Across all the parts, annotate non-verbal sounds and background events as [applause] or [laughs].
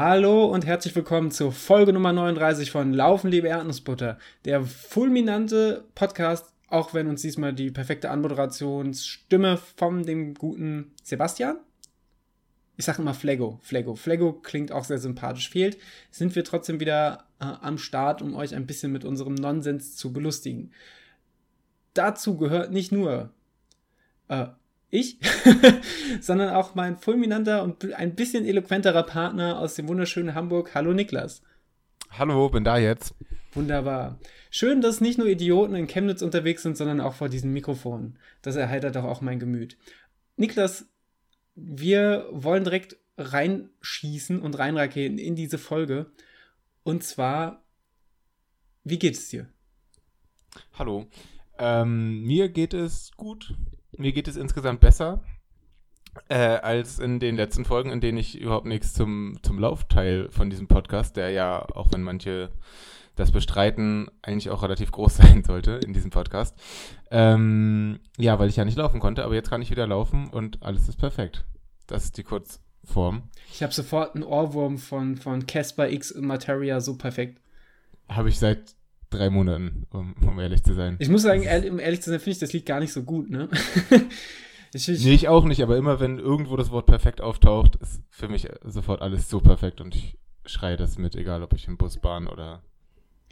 Hallo und herzlich willkommen zur Folge Nummer 39 von Laufen, liebe Erdnussbutter. Der fulminante Podcast, auch wenn uns diesmal die perfekte Anmoderationsstimme von dem guten Sebastian, ich sage immer Flego, Flego, Flego klingt auch sehr sympathisch, fehlt, sind wir trotzdem wieder äh, am Start, um euch ein bisschen mit unserem Nonsens zu belustigen. Dazu gehört nicht nur äh, ich, [laughs] sondern auch mein fulminanter und ein bisschen eloquenterer Partner aus dem wunderschönen Hamburg. Hallo Niklas. Hallo, bin da jetzt. Wunderbar. Schön, dass nicht nur Idioten in Chemnitz unterwegs sind, sondern auch vor diesen Mikrofonen. Das erheitert doch auch mein Gemüt. Niklas, wir wollen direkt reinschießen und reinraketen in diese Folge. Und zwar, wie geht es dir? Hallo. Ähm, mir geht es gut mir geht es insgesamt besser äh, als in den letzten Folgen, in denen ich überhaupt nichts zum, zum Laufteil von diesem Podcast, der ja, auch wenn manche das bestreiten, eigentlich auch relativ groß [laughs] sein sollte in diesem Podcast. Ähm, ja, weil ich ja nicht laufen konnte, aber jetzt kann ich wieder laufen und alles ist perfekt. Das ist die Kurzform. Ich habe sofort einen Ohrwurm von von Casper X Materia so perfekt. Habe ich seit drei Monaten, um, um, ehrlich zu sein. Ich muss sagen, ehrlich, um ehrlich zu sein, finde ich das Lied gar nicht so gut, ne? [laughs] ich, ich, nee, ich auch nicht, aber immer wenn irgendwo das Wort perfekt auftaucht, ist für mich sofort alles so perfekt und ich schreie das mit, egal ob ich im Bus, Bahn oder.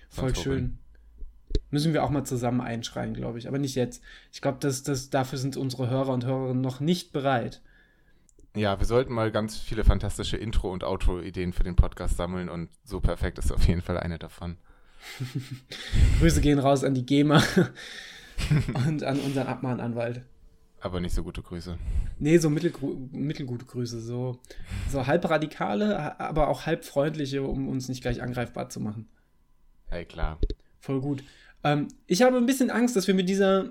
Voll schön. Bin. Müssen wir auch mal zusammen einschreien, glaube ich. Aber nicht jetzt. Ich glaube, das, das, dafür sind unsere Hörer und Hörerinnen noch nicht bereit. Ja, wir sollten mal ganz viele fantastische Intro- und Outro-Ideen für den Podcast sammeln und so perfekt ist auf jeden Fall eine davon. [laughs] Grüße gehen raus an die GEMA [laughs] und an unseren Abmahnanwalt. Aber nicht so gute Grüße. Nee, so mittelgute Grüße. So, so halb radikale, aber auch halb freundliche, um uns nicht gleich angreifbar zu machen. Hey, klar. Voll gut. Ähm, ich habe ein bisschen Angst, dass wir mit dieser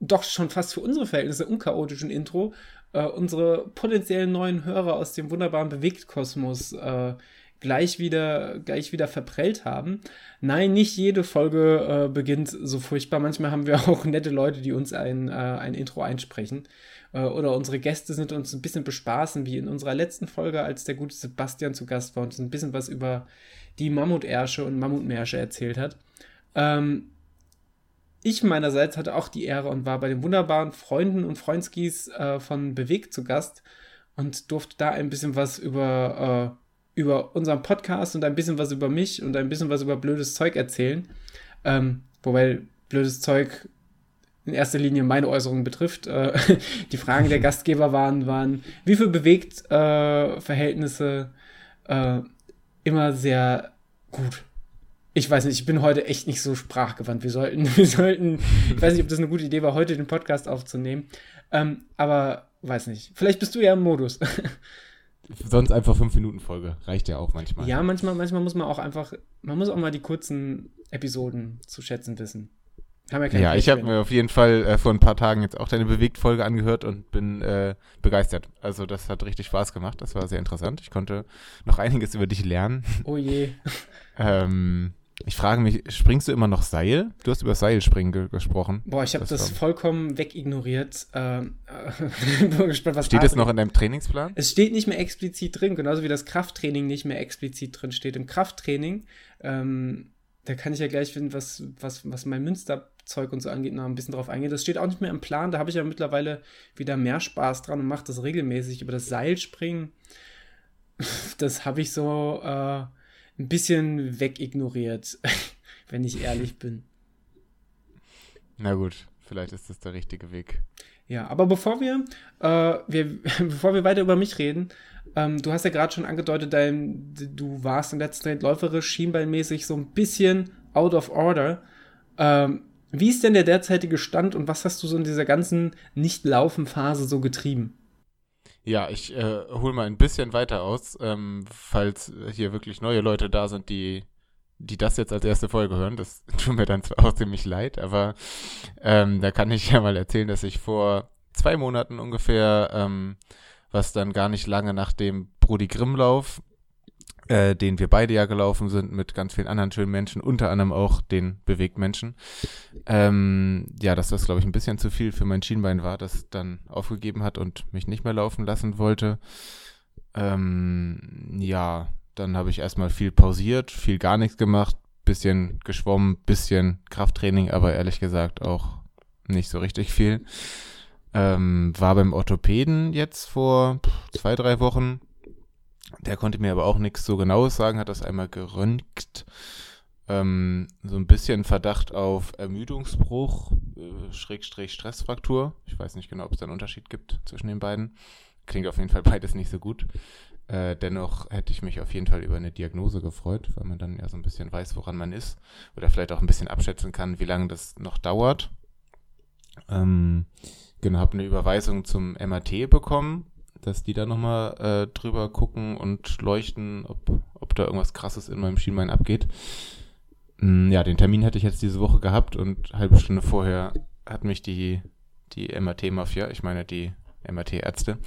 doch schon fast für unsere Verhältnisse unchaotischen Intro äh, unsere potenziellen neuen Hörer aus dem wunderbaren Bewegtkosmos äh, gleich wieder, gleich wieder verprellt haben. Nein, nicht jede Folge äh, beginnt so furchtbar. Manchmal haben wir [laughs] auch nette Leute, die uns ein, äh, ein Intro einsprechen. Äh, oder unsere Gäste sind uns ein bisschen bespaßen, wie in unserer letzten Folge, als der gute Sebastian zu Gast war und uns ein bisschen was über die Mammutärsche und Mammutmärsche erzählt hat. Ähm, ich meinerseits hatte auch die Ehre und war bei den wunderbaren Freunden und Freundskis äh, von Bewegt zu Gast und durfte da ein bisschen was über äh, über unseren Podcast und ein bisschen was über mich und ein bisschen was über blödes Zeug erzählen. Ähm, wobei blödes Zeug in erster Linie meine Äußerungen betrifft. Äh, [laughs] die Fragen der [laughs] Gastgeber waren, waren wie viel bewegt äh, Verhältnisse äh, immer sehr gut. Ich weiß nicht, ich bin heute echt nicht so sprachgewandt. Wir sollten, [laughs] wir sollten, ich weiß nicht, ob das eine gute Idee war, heute den Podcast aufzunehmen. Ähm, aber weiß nicht. Vielleicht bist du ja im Modus. Sonst einfach 5-Minuten-Folge. Reicht ja auch manchmal. Ja, manchmal, manchmal muss man auch einfach, man muss auch mal die kurzen Episoden zu schätzen wissen. ja, ja ich habe mir auf jeden Fall äh, vor ein paar Tagen jetzt auch deine Bewegt-Folge angehört und bin äh, begeistert. Also das hat richtig Spaß gemacht. Das war sehr interessant. Ich konnte noch einiges über dich lernen. Oh je. [laughs] ähm, ich frage mich, springst du immer noch Seil? Du hast über Seilspringen ge gesprochen. Boah, ich habe das, das vollkommen wegignoriert. Ähm, äh, [laughs] gespannt, steht es noch in deinem Trainingsplan? Es steht nicht mehr explizit drin, genauso wie das Krafttraining nicht mehr explizit drin steht. Im Krafttraining, ähm, da kann ich ja gleich finden, was, was, was mein Münsterzeug und so angeht, noch ein bisschen drauf eingehen. Das steht auch nicht mehr im Plan. Da habe ich ja mittlerweile wieder mehr Spaß dran und mache das regelmäßig. Über das Seilspringen, [laughs] das habe ich so. Äh, ein bisschen wegignoriert, [laughs] wenn ich ehrlich bin. Na gut, vielleicht ist das der richtige Weg. Ja, aber bevor wir, äh, wir [laughs] bevor wir weiter über mich reden, ähm, du hast ja gerade schon angedeutet, dein, du warst im letzten Trend läuferisch, schienbeinmäßig so ein bisschen out of order. Ähm, wie ist denn der derzeitige Stand und was hast du so in dieser ganzen Nicht-Laufen-Phase so getrieben? Ja, ich äh, hole mal ein bisschen weiter aus, ähm, falls hier wirklich neue Leute da sind, die, die das jetzt als erste Folge hören. Das [laughs] tut mir dann zwar auch ziemlich leid, aber ähm, da kann ich [laughs] ja mal erzählen, dass ich vor zwei Monaten ungefähr, ähm, was dann gar nicht lange nach dem Brody Grimm-Lauf äh, den wir beide ja gelaufen sind mit ganz vielen anderen schönen Menschen, unter anderem auch den Bewegtmenschen. Ähm, ja, dass das, glaube ich, ein bisschen zu viel für mein Schienbein war, das dann aufgegeben hat und mich nicht mehr laufen lassen wollte. Ähm, ja, dann habe ich erstmal viel pausiert, viel gar nichts gemacht, bisschen geschwommen, bisschen Krafttraining, aber ehrlich gesagt auch nicht so richtig viel. Ähm, war beim Orthopäden jetzt vor zwei, drei Wochen. Der konnte mir aber auch nichts so genaues sagen, hat das einmal geröntgt. Ähm, so ein bisschen Verdacht auf Ermüdungsbruch, äh, Schrägstrich Stressfraktur. Ich weiß nicht genau, ob es da einen Unterschied gibt zwischen den beiden. Klingt auf jeden Fall beides nicht so gut. Äh, dennoch hätte ich mich auf jeden Fall über eine Diagnose gefreut, weil man dann ja so ein bisschen weiß, woran man ist. Oder vielleicht auch ein bisschen abschätzen kann, wie lange das noch dauert. Ähm, genau, habe eine Überweisung zum MAT bekommen, dass die da nochmal äh, drüber gucken und leuchten, ob, ob da irgendwas krasses in meinem Schienbein abgeht. Mm, ja, den Termin hätte ich jetzt diese Woche gehabt und eine halbe Stunde vorher hat mich die, die MAT-Mafia, ich meine die MAT-Ärzte,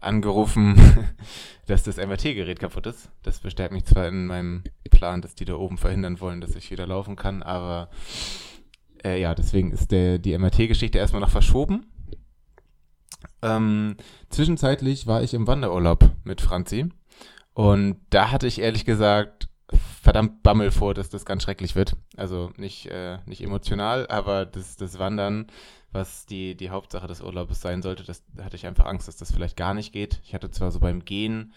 angerufen, [laughs] dass das MRT-Gerät kaputt ist. Das bestärkt mich zwar in meinem Plan, dass die da oben verhindern wollen, dass ich wieder laufen kann, aber äh, ja, deswegen ist der, die MRT-Geschichte erstmal noch verschoben. Ähm, zwischenzeitlich war ich im Wanderurlaub mit Franzi und da hatte ich ehrlich gesagt verdammt Bammel vor, dass das ganz schrecklich wird. Also nicht, äh, nicht emotional, aber das, das Wandern was die, die Hauptsache des Urlaubs sein sollte. Das hatte ich einfach Angst, dass das vielleicht gar nicht geht. Ich hatte zwar so beim Gehen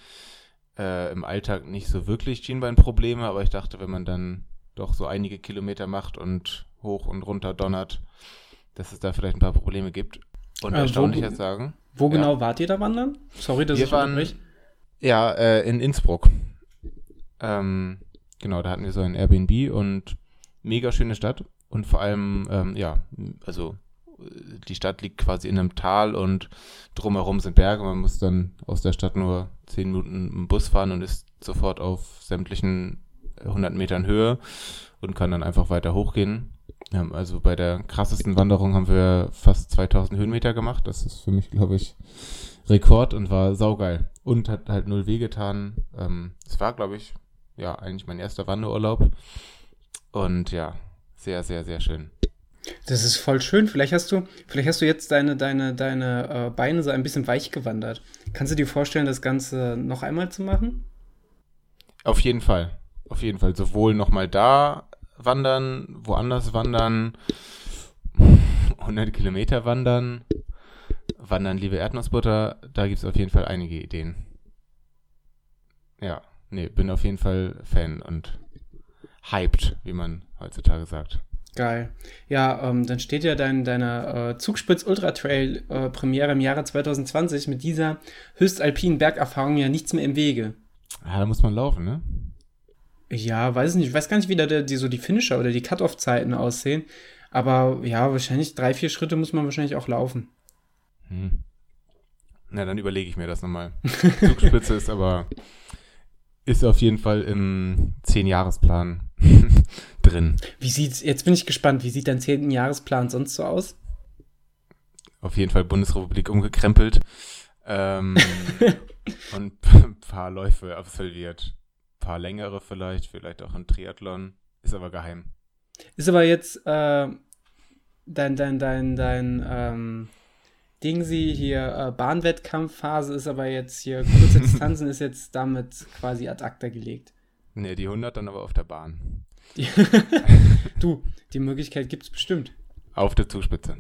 äh, im Alltag nicht so wirklich Schienbeinprobleme, aber ich dachte, wenn man dann doch so einige Kilometer macht und hoch und runter donnert, dass es da vielleicht ein paar Probleme gibt. Und äh, erstaunlich jetzt sagen. Wo genau ja. wart ihr da wandern? Sorry, dass wir ich waren, mich. Ja, äh, in Innsbruck. Ähm, genau, da hatten wir so ein Airbnb und mega schöne Stadt. Und vor allem, ähm, ja, also die Stadt liegt quasi in einem Tal und drumherum sind Berge. Man muss dann aus der Stadt nur zehn Minuten im Bus fahren und ist sofort auf sämtlichen 100 Metern Höhe und kann dann einfach weiter hochgehen. Also bei der krassesten Wanderung haben wir fast 2000 Höhenmeter gemacht. Das ist für mich, glaube ich, Rekord und war saugeil. Und hat halt null wehgetan. Ähm, es war, glaube ich, ja, eigentlich mein erster Wanderurlaub. Und ja, sehr, sehr, sehr schön. Das ist voll schön. Vielleicht hast du, vielleicht hast du jetzt deine, deine, deine äh, Beine so ein bisschen weich gewandert. Kannst du dir vorstellen, das Ganze noch einmal zu machen? Auf jeden Fall. Auf jeden Fall. Sowohl nochmal da wandern, woanders wandern, [laughs] 100 Kilometer wandern, wandern, liebe Erdnussbutter. Da gibt es auf jeden Fall einige Ideen. Ja, nee, bin auf jeden Fall Fan und hyped, wie man heutzutage sagt. Geil. Ja, ähm, dann steht ja dein, deine äh, Zugspitz Ultra Trail äh, Premiere im Jahre 2020 mit dieser höchstalpinen Bergerfahrung ja nichts mehr im Wege. Ja, da muss man laufen, ne? Ja, weiß nicht. Ich weiß gar nicht, wie da die, so die Finisher oder die Cut-Off-Zeiten aussehen. Aber ja, wahrscheinlich drei, vier Schritte muss man wahrscheinlich auch laufen. Hm. Na, dann überlege ich mir das nochmal. [laughs] Zugspitze ist aber ist auf jeden Fall im Zehn-Jahresplan [laughs] drin. Wie sieht's, jetzt bin ich gespannt, wie sieht dein zehnten Jahresplan sonst so aus? Auf jeden Fall Bundesrepublik umgekrempelt. Ähm, [laughs] und ein paar Läufe absolviert. Paar längere vielleicht, vielleicht auch ein Triathlon. Ist aber geheim. Ist aber jetzt äh, dein, dein, dein, dein, ähm, Dingsy hier äh, Bahnwettkampfphase ist aber jetzt hier kurze [laughs] Distanzen ist jetzt damit quasi ad acta gelegt. Ne, die 100 dann aber auf der Bahn. [laughs] du, die Möglichkeit gibt es bestimmt. Auf der Zugspitze.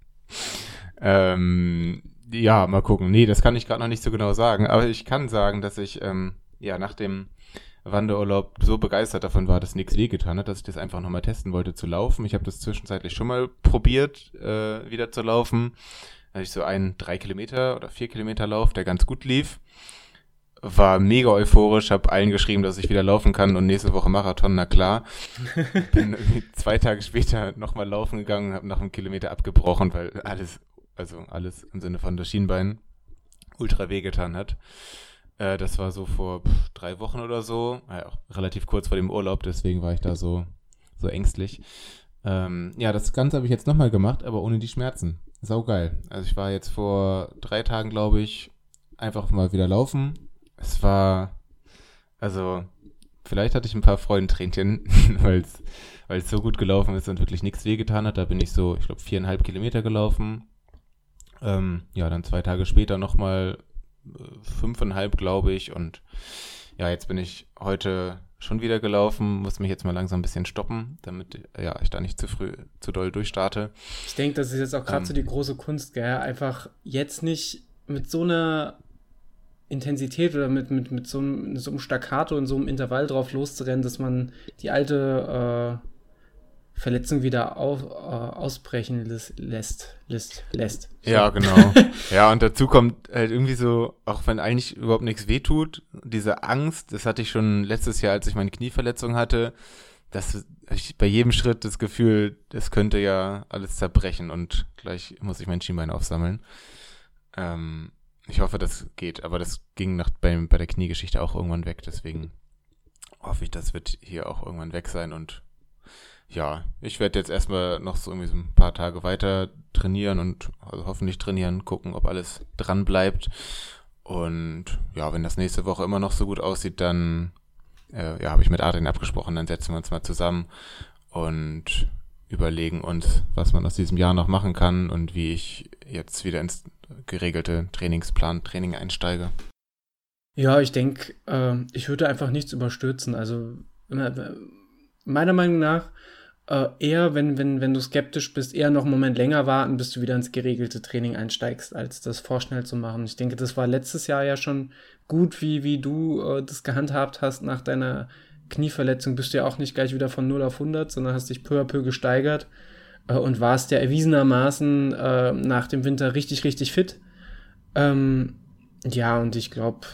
[laughs] ähm, ja, mal gucken. Nee, das kann ich gerade noch nicht so genau sagen. Aber ich kann sagen, dass ich ähm, ja nach dem Wanderurlaub so begeistert davon war, dass nichts wehgetan hat, dass ich das einfach nochmal testen wollte zu laufen. Ich habe das zwischenzeitlich schon mal probiert, äh, wieder zu laufen. Da hatte ich so einen drei Kilometer oder vier Kilometer Lauf, der ganz gut lief. War mega euphorisch, habe allen geschrieben, dass ich wieder laufen kann und nächste Woche Marathon, na klar. [laughs] Bin zwei Tage später nochmal laufen gegangen, habe nach einem Kilometer abgebrochen, weil alles, also alles im Sinne von das Schienbein ultra wehgetan hat. Äh, das war so vor pff, drei Wochen oder so. Ja, auch relativ kurz vor dem Urlaub, deswegen war ich da so, so ängstlich. Ähm, ja, das Ganze habe ich jetzt nochmal gemacht, aber ohne die Schmerzen. Sau geil. Also ich war jetzt vor drei Tagen, glaube ich, einfach mal wieder laufen. Es war, also, vielleicht hatte ich ein paar Freudentränchen, [laughs] weil es so gut gelaufen ist und wirklich nichts wehgetan hat. Da bin ich so, ich glaube, viereinhalb Kilometer gelaufen. Ähm, ja, dann zwei Tage später nochmal fünfeinhalb, glaube ich. Und ja, jetzt bin ich heute schon wieder gelaufen, muss mich jetzt mal langsam ein bisschen stoppen, damit ja, ich da nicht zu früh, zu doll durchstarte. Ich denke, das ist jetzt auch gerade ähm, so die große Kunst, gell? Einfach jetzt nicht mit so einer Intensität oder mit, mit, mit so, einem, so einem Staccato und so einem Intervall drauf loszurennen, dass man die alte äh, Verletzung wieder auf, äh, ausbrechen lässt, lässt, lässt. Ja, genau. [laughs] ja, und dazu kommt halt irgendwie so, auch wenn eigentlich überhaupt nichts wehtut, diese Angst, das hatte ich schon letztes Jahr, als ich meine Knieverletzung hatte, dass ich bei jedem Schritt das Gefühl, das könnte ja alles zerbrechen und gleich muss ich mein Schienbein aufsammeln. Ähm, ich hoffe, das geht, aber das ging nach, bei, bei der Kniegeschichte auch irgendwann weg, deswegen hoffe ich, das wird hier auch irgendwann weg sein und ja, ich werde jetzt erstmal noch so irgendwie so ein paar Tage weiter trainieren und also hoffentlich trainieren, gucken, ob alles dran bleibt. Und ja, wenn das nächste Woche immer noch so gut aussieht, dann äh, ja, habe ich mit Adrian abgesprochen, dann setzen wir uns mal zusammen und überlegen uns, was man aus diesem Jahr noch machen kann und wie ich jetzt wieder ins geregelte Trainingsplan, Training einsteige. Ja, ich denke, äh, ich würde einfach nichts überstürzen. Also meiner Meinung nach äh, eher, wenn, wenn, wenn du skeptisch bist, eher noch einen Moment länger warten, bis du wieder ins geregelte Training einsteigst, als das vorschnell zu machen. Ich denke, das war letztes Jahr ja schon gut, wie, wie du äh, das gehandhabt hast nach deiner Knieverletzung. Bist du ja auch nicht gleich wieder von 0 auf 100, sondern hast dich peu à peu gesteigert äh, und warst ja erwiesenermaßen äh, nach dem Winter richtig, richtig fit. Ähm, ja, und ich glaube,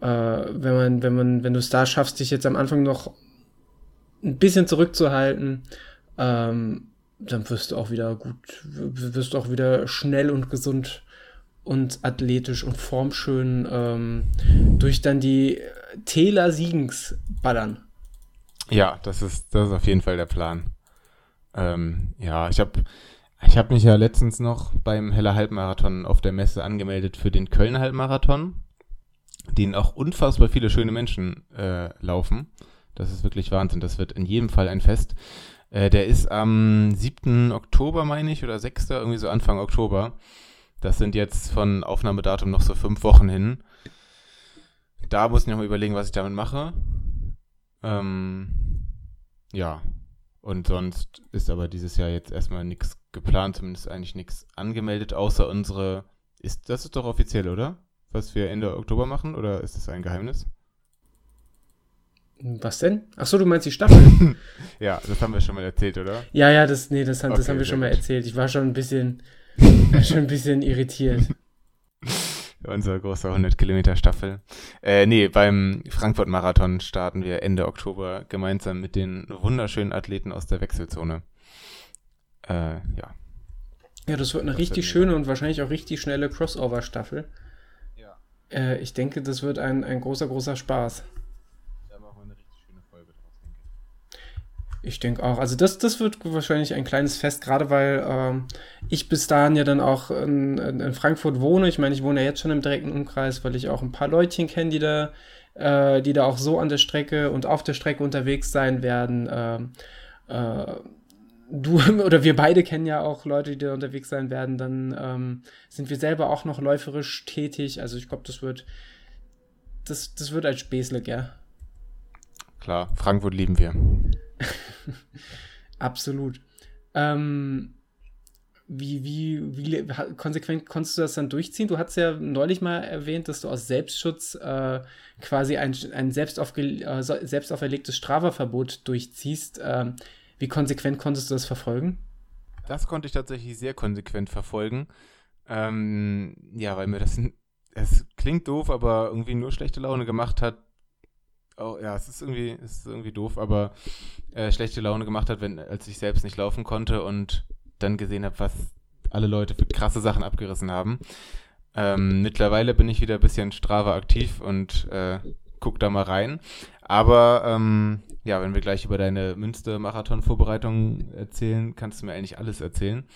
äh, wenn man, wenn man, wenn du es da schaffst, dich jetzt am Anfang noch ein bisschen zurückzuhalten, ähm, dann wirst du auch wieder gut, wirst du auch wieder schnell und gesund und athletisch und formschön ähm, durch dann die Täler Siegens ballern. Ja, das ist, das ist auf jeden Fall der Plan. Ähm, ja, ich habe ich hab mich ja letztens noch beim Heller Halbmarathon auf der Messe angemeldet für den Kölner Halbmarathon, den auch unfassbar viele schöne Menschen äh, laufen. Das ist wirklich Wahnsinn. Das wird in jedem Fall ein Fest. Äh, der ist am 7. Oktober, meine ich, oder 6. irgendwie so Anfang Oktober. Das sind jetzt von Aufnahmedatum noch so fünf Wochen hin. Da muss ich noch mal überlegen, was ich damit mache. Ähm, ja. Und sonst ist aber dieses Jahr jetzt erstmal nichts geplant, zumindest eigentlich nichts angemeldet, außer unsere. Ist, das ist doch offiziell, oder? Was wir Ende Oktober machen, oder ist das ein Geheimnis? Was denn? Ach so, du meinst die Staffel? [laughs] ja, das haben wir schon mal erzählt, oder? Ja, ja, das, nee, das, okay, das haben wir schon mal erzählt. Ich war schon ein bisschen, [laughs] schon ein bisschen irritiert. [laughs] Unsere große 100 Kilometer Staffel. Äh, nee, beim Frankfurt Marathon starten wir Ende Oktober gemeinsam mit den wunderschönen Athleten aus der Wechselzone. Äh, ja. Ja, das wird eine das richtig wird schöne und wahrscheinlich auch richtig schnelle Crossover-Staffel. Ja. Äh, ich denke, das wird ein, ein großer, großer Spaß. Ich denke auch. Also das, das wird wahrscheinlich ein kleines Fest, gerade weil ähm, ich bis dahin ja dann auch in, in, Frankfurt wohne. Ich meine, ich wohne ja jetzt schon im direkten Umkreis, weil ich auch ein paar Leutchen kenne, die da, äh, die da auch so an der Strecke und auf der Strecke unterwegs sein werden. Ähm, äh, du [laughs] oder wir beide kennen ja auch Leute, die da unterwegs sein werden. Dann ähm, sind wir selber auch noch läuferisch tätig. Also ich glaube, das wird, das, das wird ein Späßle, gell? Klar, Frankfurt lieben wir. [laughs] Absolut. Ähm, wie, wie, wie konsequent konntest du das dann durchziehen? Du hast ja neulich mal erwähnt, dass du aus Selbstschutz äh, quasi ein, ein selbst, äh, auferlegtes Strava-Verbot durchziehst. Ähm, wie konsequent konntest du das verfolgen? Das konnte ich tatsächlich sehr konsequent verfolgen. Ähm, ja, weil mir das, [laughs] es klingt doof, aber irgendwie nur schlechte Laune gemacht hat, oh, ja, es ist irgendwie, es ist irgendwie doof, aber äh, schlechte Laune gemacht hat, wenn, als ich selbst nicht laufen konnte und dann gesehen habe, was alle Leute für krasse Sachen abgerissen haben. Ähm, mittlerweile bin ich wieder ein bisschen Strava aktiv und äh, guck da mal rein. Aber ähm, ja, wenn wir gleich über deine Münster-Marathon-Vorbereitung erzählen, kannst du mir eigentlich alles erzählen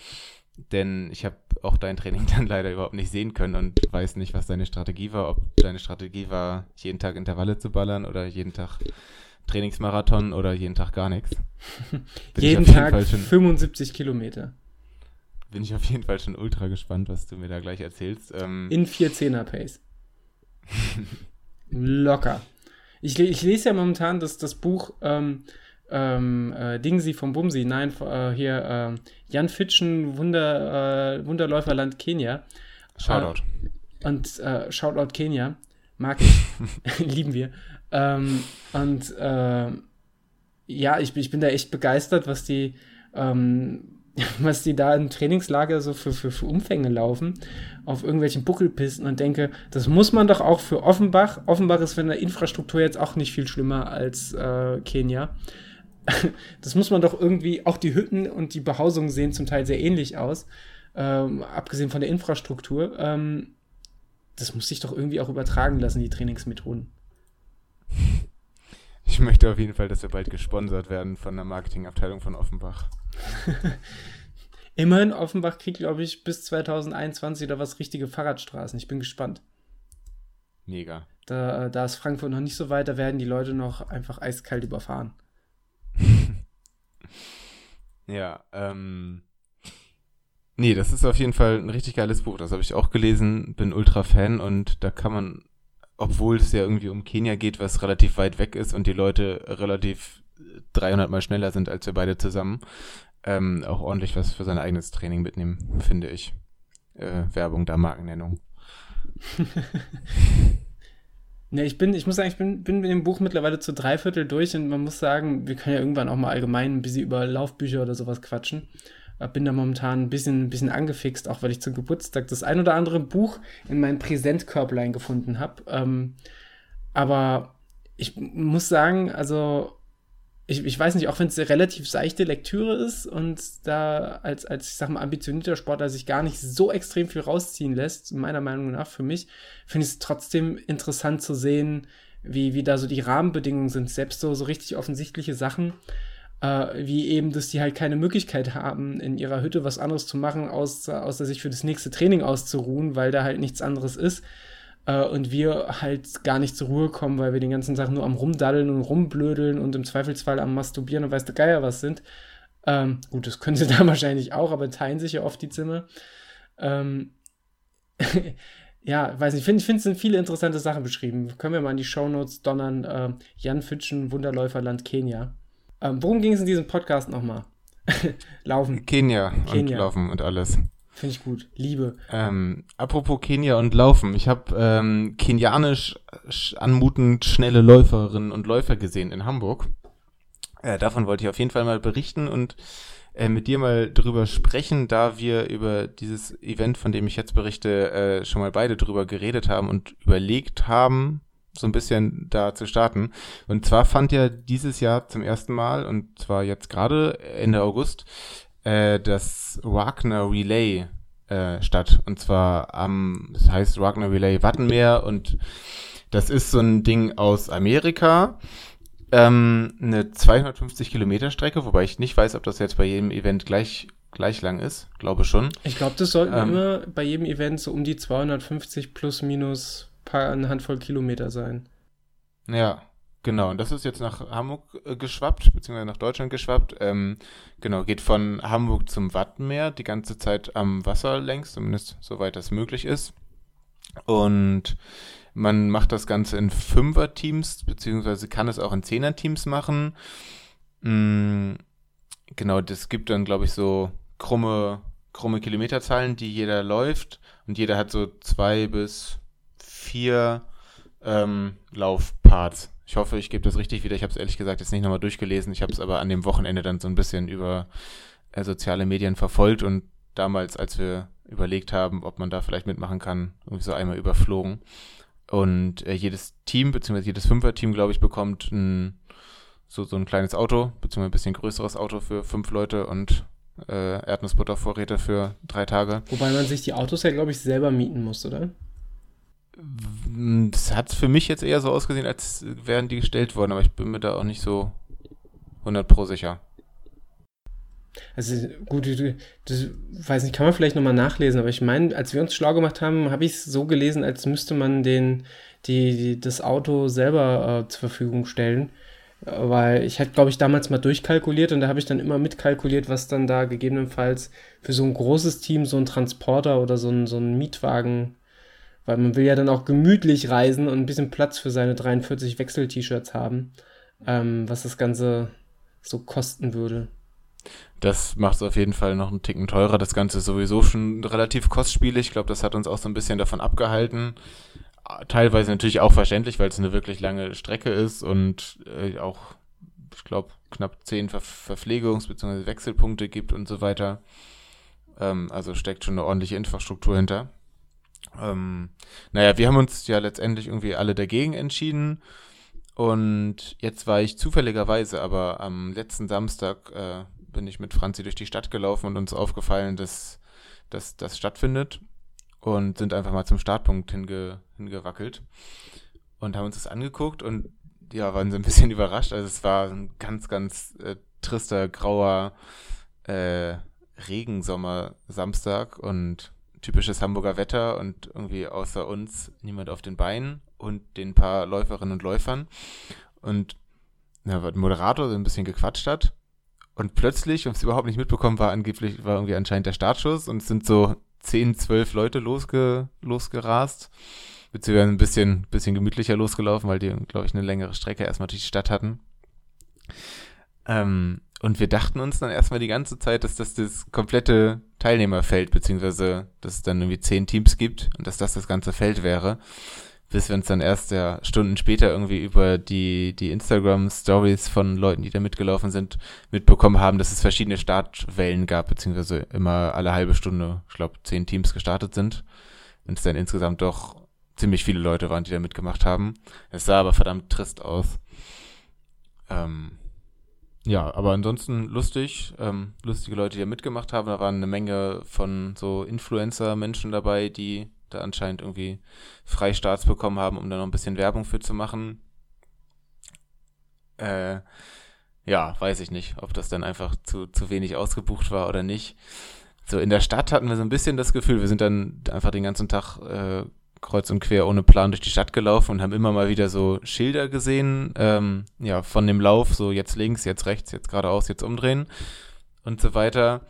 denn ich habe auch dein Training [laughs] dann leider überhaupt nicht sehen können und weiß nicht, was deine Strategie war. Ob deine Strategie war, jeden Tag Intervalle zu ballern oder jeden Tag Trainingsmarathon oder jeden Tag gar nichts. [laughs] jeden Tag 75 Kilometer. bin ich auf jeden Fall schon ultra gespannt, was du mir da gleich erzählst. Ähm, In 410er Pace. [laughs] Locker. Ich, ich, lese ja momentan das, das Buch ähm, ähm, äh, Dingsi vom Bumsi, nein, äh, hier äh, Jan Fitschen, Wunder, äh, Wunderläuferland Kenia. Shoutout. Äh, und äh, Shoutout Kenia. Mag ich. [laughs] [laughs] Lieben wir. Ähm, und äh, ja, ich, ich bin da echt begeistert, was die, ähm, [laughs] was die da im Trainingslager so für, für, für Umfänge laufen, auf irgendwelchen Buckelpisten und denke, das muss man doch auch für Offenbach. Offenbach ist von der Infrastruktur jetzt auch nicht viel schlimmer als Kenia. [laughs] Das muss man doch irgendwie, auch die Hütten und die Behausungen sehen zum Teil sehr ähnlich aus, ähm, abgesehen von der Infrastruktur. Ähm, das muss sich doch irgendwie auch übertragen lassen, die Trainingsmethoden. [laughs] Ich möchte auf jeden Fall, dass wir bald gesponsert werden von der Marketingabteilung von Offenbach. [laughs] Immerhin, Offenbach kriegt, glaube ich, bis 2021 oder was richtige Fahrradstraßen. Ich bin gespannt. Mega. Da, da ist Frankfurt noch nicht so weit, da werden die Leute noch einfach eiskalt überfahren. [laughs] ja, ähm. Nee, das ist auf jeden Fall ein richtig geiles Buch. Das habe ich auch gelesen, bin ultra Fan und da kann man, obwohl es ja irgendwie um Kenia geht, was relativ weit weg ist und die Leute relativ 300 Mal schneller sind als wir beide zusammen, ähm, auch ordentlich was für sein eigenes Training mitnehmen, finde ich. Äh, Werbung da, Markennennung. [laughs] Ne, ich bin, ich muss sagen, ich bin, bin mit dem Buch mittlerweile zu drei Viertel durch und man muss sagen, wir können ja irgendwann auch mal allgemein ein bisschen über Laufbücher oder sowas quatschen. Bin da momentan ein bisschen, ein bisschen angefixt, auch weil ich zum Geburtstag das ein oder andere Buch in meinem Präsentkörperlein gefunden habe. Ähm, aber ich muss sagen, also ich, ich weiß nicht, auch wenn es eine relativ seichte Lektüre ist und da als, als ich sag mal, ambitionierter Sportler sich gar nicht so extrem viel rausziehen lässt, meiner Meinung nach für mich, finde ich es trotzdem interessant zu sehen, wie, wie da so die Rahmenbedingungen sind. Selbst so, so richtig offensichtliche Sachen, äh, wie eben, dass die halt keine Möglichkeit haben, in ihrer Hütte was anderes zu machen, außer, außer sich für das nächste Training auszuruhen, weil da halt nichts anderes ist äh, und wir halt gar nicht zur Ruhe kommen, weil wir den ganzen Tag nur am Rumdaddeln und Rumblödeln und im Zweifelsfall am Masturbieren und weiß der Geier was sind. Ähm, gut, das können sie [laughs] da wahrscheinlich auch, aber teilen sich ja oft die Zimmer. Ähm, [laughs] ja, weiß nicht, ich finde, es sind viele interessante Sachen beschrieben. Können wir mal in die Shownotes donnern. Äh, Jan Fitschen, Wunderläuferland Kenia. Ähm, worum ging es in diesem Podcast nochmal? [laughs] Laufen. Kenia, Kenia und Laufen und alles. Finde ich gut. Liebe. Ähm, apropos Kenia und Laufen. Ich habe ähm, kenianisch anmutend schnelle Läuferinnen und Läufer gesehen in Hamburg. Äh, davon wollte ich auf jeden Fall mal berichten und äh, mit dir mal drüber sprechen, da wir über dieses Event, von dem ich jetzt berichte, äh, schon mal beide drüber geredet haben und überlegt haben, so ein bisschen da zu starten. Und zwar fand ja dieses Jahr zum ersten Mal, und zwar jetzt gerade Ende August, äh, das Wagner Relay äh, statt. Und zwar am, das heißt Wagner Relay Wattenmeer und das ist so ein Ding aus Amerika. Ähm, eine 250 Kilometer Strecke, wobei ich nicht weiß, ob das jetzt bei jedem Event gleich gleich lang ist. Glaube schon. Ich glaube, das sollten ähm, immer bei jedem Event so um die 250 plus minus paar, eine Handvoll Kilometer sein. Ja, Genau, und das ist jetzt nach Hamburg äh, geschwappt, beziehungsweise nach Deutschland geschwappt. Ähm, genau, geht von Hamburg zum Wattenmeer, die ganze Zeit am Wasser längs, zumindest soweit das möglich ist. Und man macht das Ganze in Fünfer-Teams, beziehungsweise kann es auch in Zehner-Teams machen. Mhm, genau, das gibt dann, glaube ich, so krumme, krumme Kilometerzahlen, die jeder läuft. Und jeder hat so zwei bis vier ähm, Laufparts ich hoffe, ich gebe das richtig wieder. Ich habe es ehrlich gesagt jetzt nicht nochmal durchgelesen. Ich habe es aber an dem Wochenende dann so ein bisschen über äh, soziale Medien verfolgt und damals, als wir überlegt haben, ob man da vielleicht mitmachen kann, irgendwie so einmal überflogen. Und äh, jedes Team, beziehungsweise jedes Fünfer-Team, glaube ich, bekommt ein, so, so ein kleines Auto, beziehungsweise ein bisschen größeres Auto für fünf Leute und äh, Erdnussbuttervorräte für drei Tage. Wobei man sich die Autos ja, glaube ich, selber mieten muss, oder? Das hat für mich jetzt eher so ausgesehen, als wären die gestellt worden, aber ich bin mir da auch nicht so 100 pro sicher. Also gut, das weiß nicht, kann man vielleicht nochmal nachlesen, aber ich meine, als wir uns schlau gemacht haben, habe ich es so gelesen, als müsste man den, die, die das Auto selber äh, zur Verfügung stellen. Weil ich hätte, glaube ich, damals mal durchkalkuliert und da habe ich dann immer mitkalkuliert, was dann da gegebenenfalls für so ein großes Team so ein Transporter oder so ein, so ein Mietwagen, weil man will ja dann auch gemütlich reisen und ein bisschen Platz für seine 43 Wechsel-T-Shirts haben, ähm, was das Ganze so kosten würde. Das macht es auf jeden Fall noch einen Ticken teurer. Das Ganze ist sowieso schon relativ kostspielig. Ich glaube, das hat uns auch so ein bisschen davon abgehalten. Teilweise natürlich auch verständlich, weil es eine wirklich lange Strecke ist und äh, auch, ich glaube, knapp zehn Ver Verpflegungs- bzw. Wechselpunkte gibt und so weiter. Ähm, also steckt schon eine ordentliche Infrastruktur hinter. Ähm, naja, wir haben uns ja letztendlich irgendwie alle dagegen entschieden. Und jetzt war ich zufälligerweise, aber am letzten Samstag äh, bin ich mit Franzi durch die Stadt gelaufen und uns aufgefallen, dass, dass das stattfindet und sind einfach mal zum Startpunkt hinge, hingewackelt und haben uns das angeguckt und ja, waren so ein bisschen [laughs] überrascht. Also es war ein ganz, ganz äh, trister, grauer äh, Regensommer Samstag und typisches Hamburger Wetter und irgendwie außer uns niemand auf den Beinen und den paar Läuferinnen und Läufern. Und ja, der Moderator so ein bisschen gequatscht hat und plötzlich, um es überhaupt nicht mitbekommen, war angeblich, war irgendwie anscheinend der Startschuss und es sind so 10, 12 Leute losge, losgerast. Beziehungsweise ein bisschen, bisschen gemütlicher losgelaufen, weil die, glaube ich, eine längere Strecke erstmal durch die Stadt hatten. Ähm, und wir dachten uns dann erstmal die ganze Zeit, dass das das komplette Teilnehmerfeld, beziehungsweise dass es dann irgendwie zehn Teams gibt und dass das das ganze Feld wäre bis wir uns dann erst ja Stunden später irgendwie über die, die Instagram-Stories von Leuten, die da mitgelaufen sind, mitbekommen haben, dass es verschiedene Startwellen gab, beziehungsweise immer alle halbe Stunde, ich glaube, zehn Teams gestartet sind. Und es dann insgesamt doch ziemlich viele Leute waren, die da mitgemacht haben. Es sah aber verdammt trist aus. Ähm, ja, aber ansonsten lustig, ähm, lustige Leute, die da mitgemacht haben. Da waren eine Menge von so Influencer-Menschen dabei, die da anscheinend irgendwie Freistarts bekommen haben, um da noch ein bisschen Werbung für zu machen. Äh, ja, weiß ich nicht, ob das dann einfach zu, zu wenig ausgebucht war oder nicht. So, in der Stadt hatten wir so ein bisschen das Gefühl, wir sind dann einfach den ganzen Tag äh, kreuz und quer ohne Plan durch die Stadt gelaufen und haben immer mal wieder so Schilder gesehen, ähm, ja, von dem Lauf, so jetzt links, jetzt rechts, jetzt geradeaus, jetzt umdrehen und so weiter.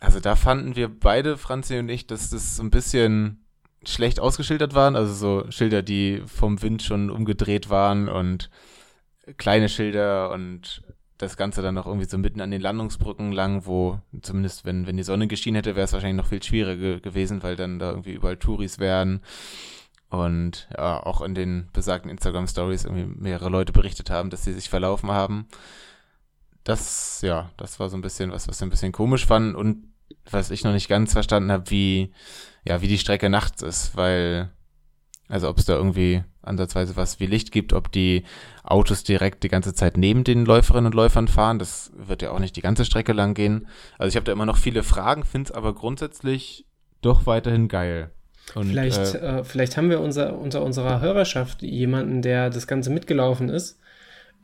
Also da fanden wir beide, Franzi und ich, dass das so ein bisschen schlecht ausgeschildert waren, also so Schilder, die vom Wind schon umgedreht waren und kleine Schilder und das Ganze dann noch irgendwie so mitten an den Landungsbrücken lang, wo zumindest, wenn, wenn die Sonne geschienen hätte, wäre es wahrscheinlich noch viel schwieriger gewesen, weil dann da irgendwie überall Touris wären. Und ja, auch in den besagten Instagram-Stories irgendwie mehrere Leute berichtet haben, dass sie sich verlaufen haben. Das, ja, das war so ein bisschen was, was wir ein bisschen komisch fanden und was ich noch nicht ganz verstanden habe, wie, ja, wie die Strecke nachts ist, weil, also ob es da irgendwie ansatzweise was wie Licht gibt, ob die Autos direkt die ganze Zeit neben den Läuferinnen und Läufern fahren, das wird ja auch nicht die ganze Strecke lang gehen. Also ich habe da immer noch viele Fragen, finde es aber grundsätzlich doch weiterhin geil. Und, vielleicht, äh, äh, vielleicht haben wir unser, unter unserer Hörerschaft jemanden, der das Ganze mitgelaufen ist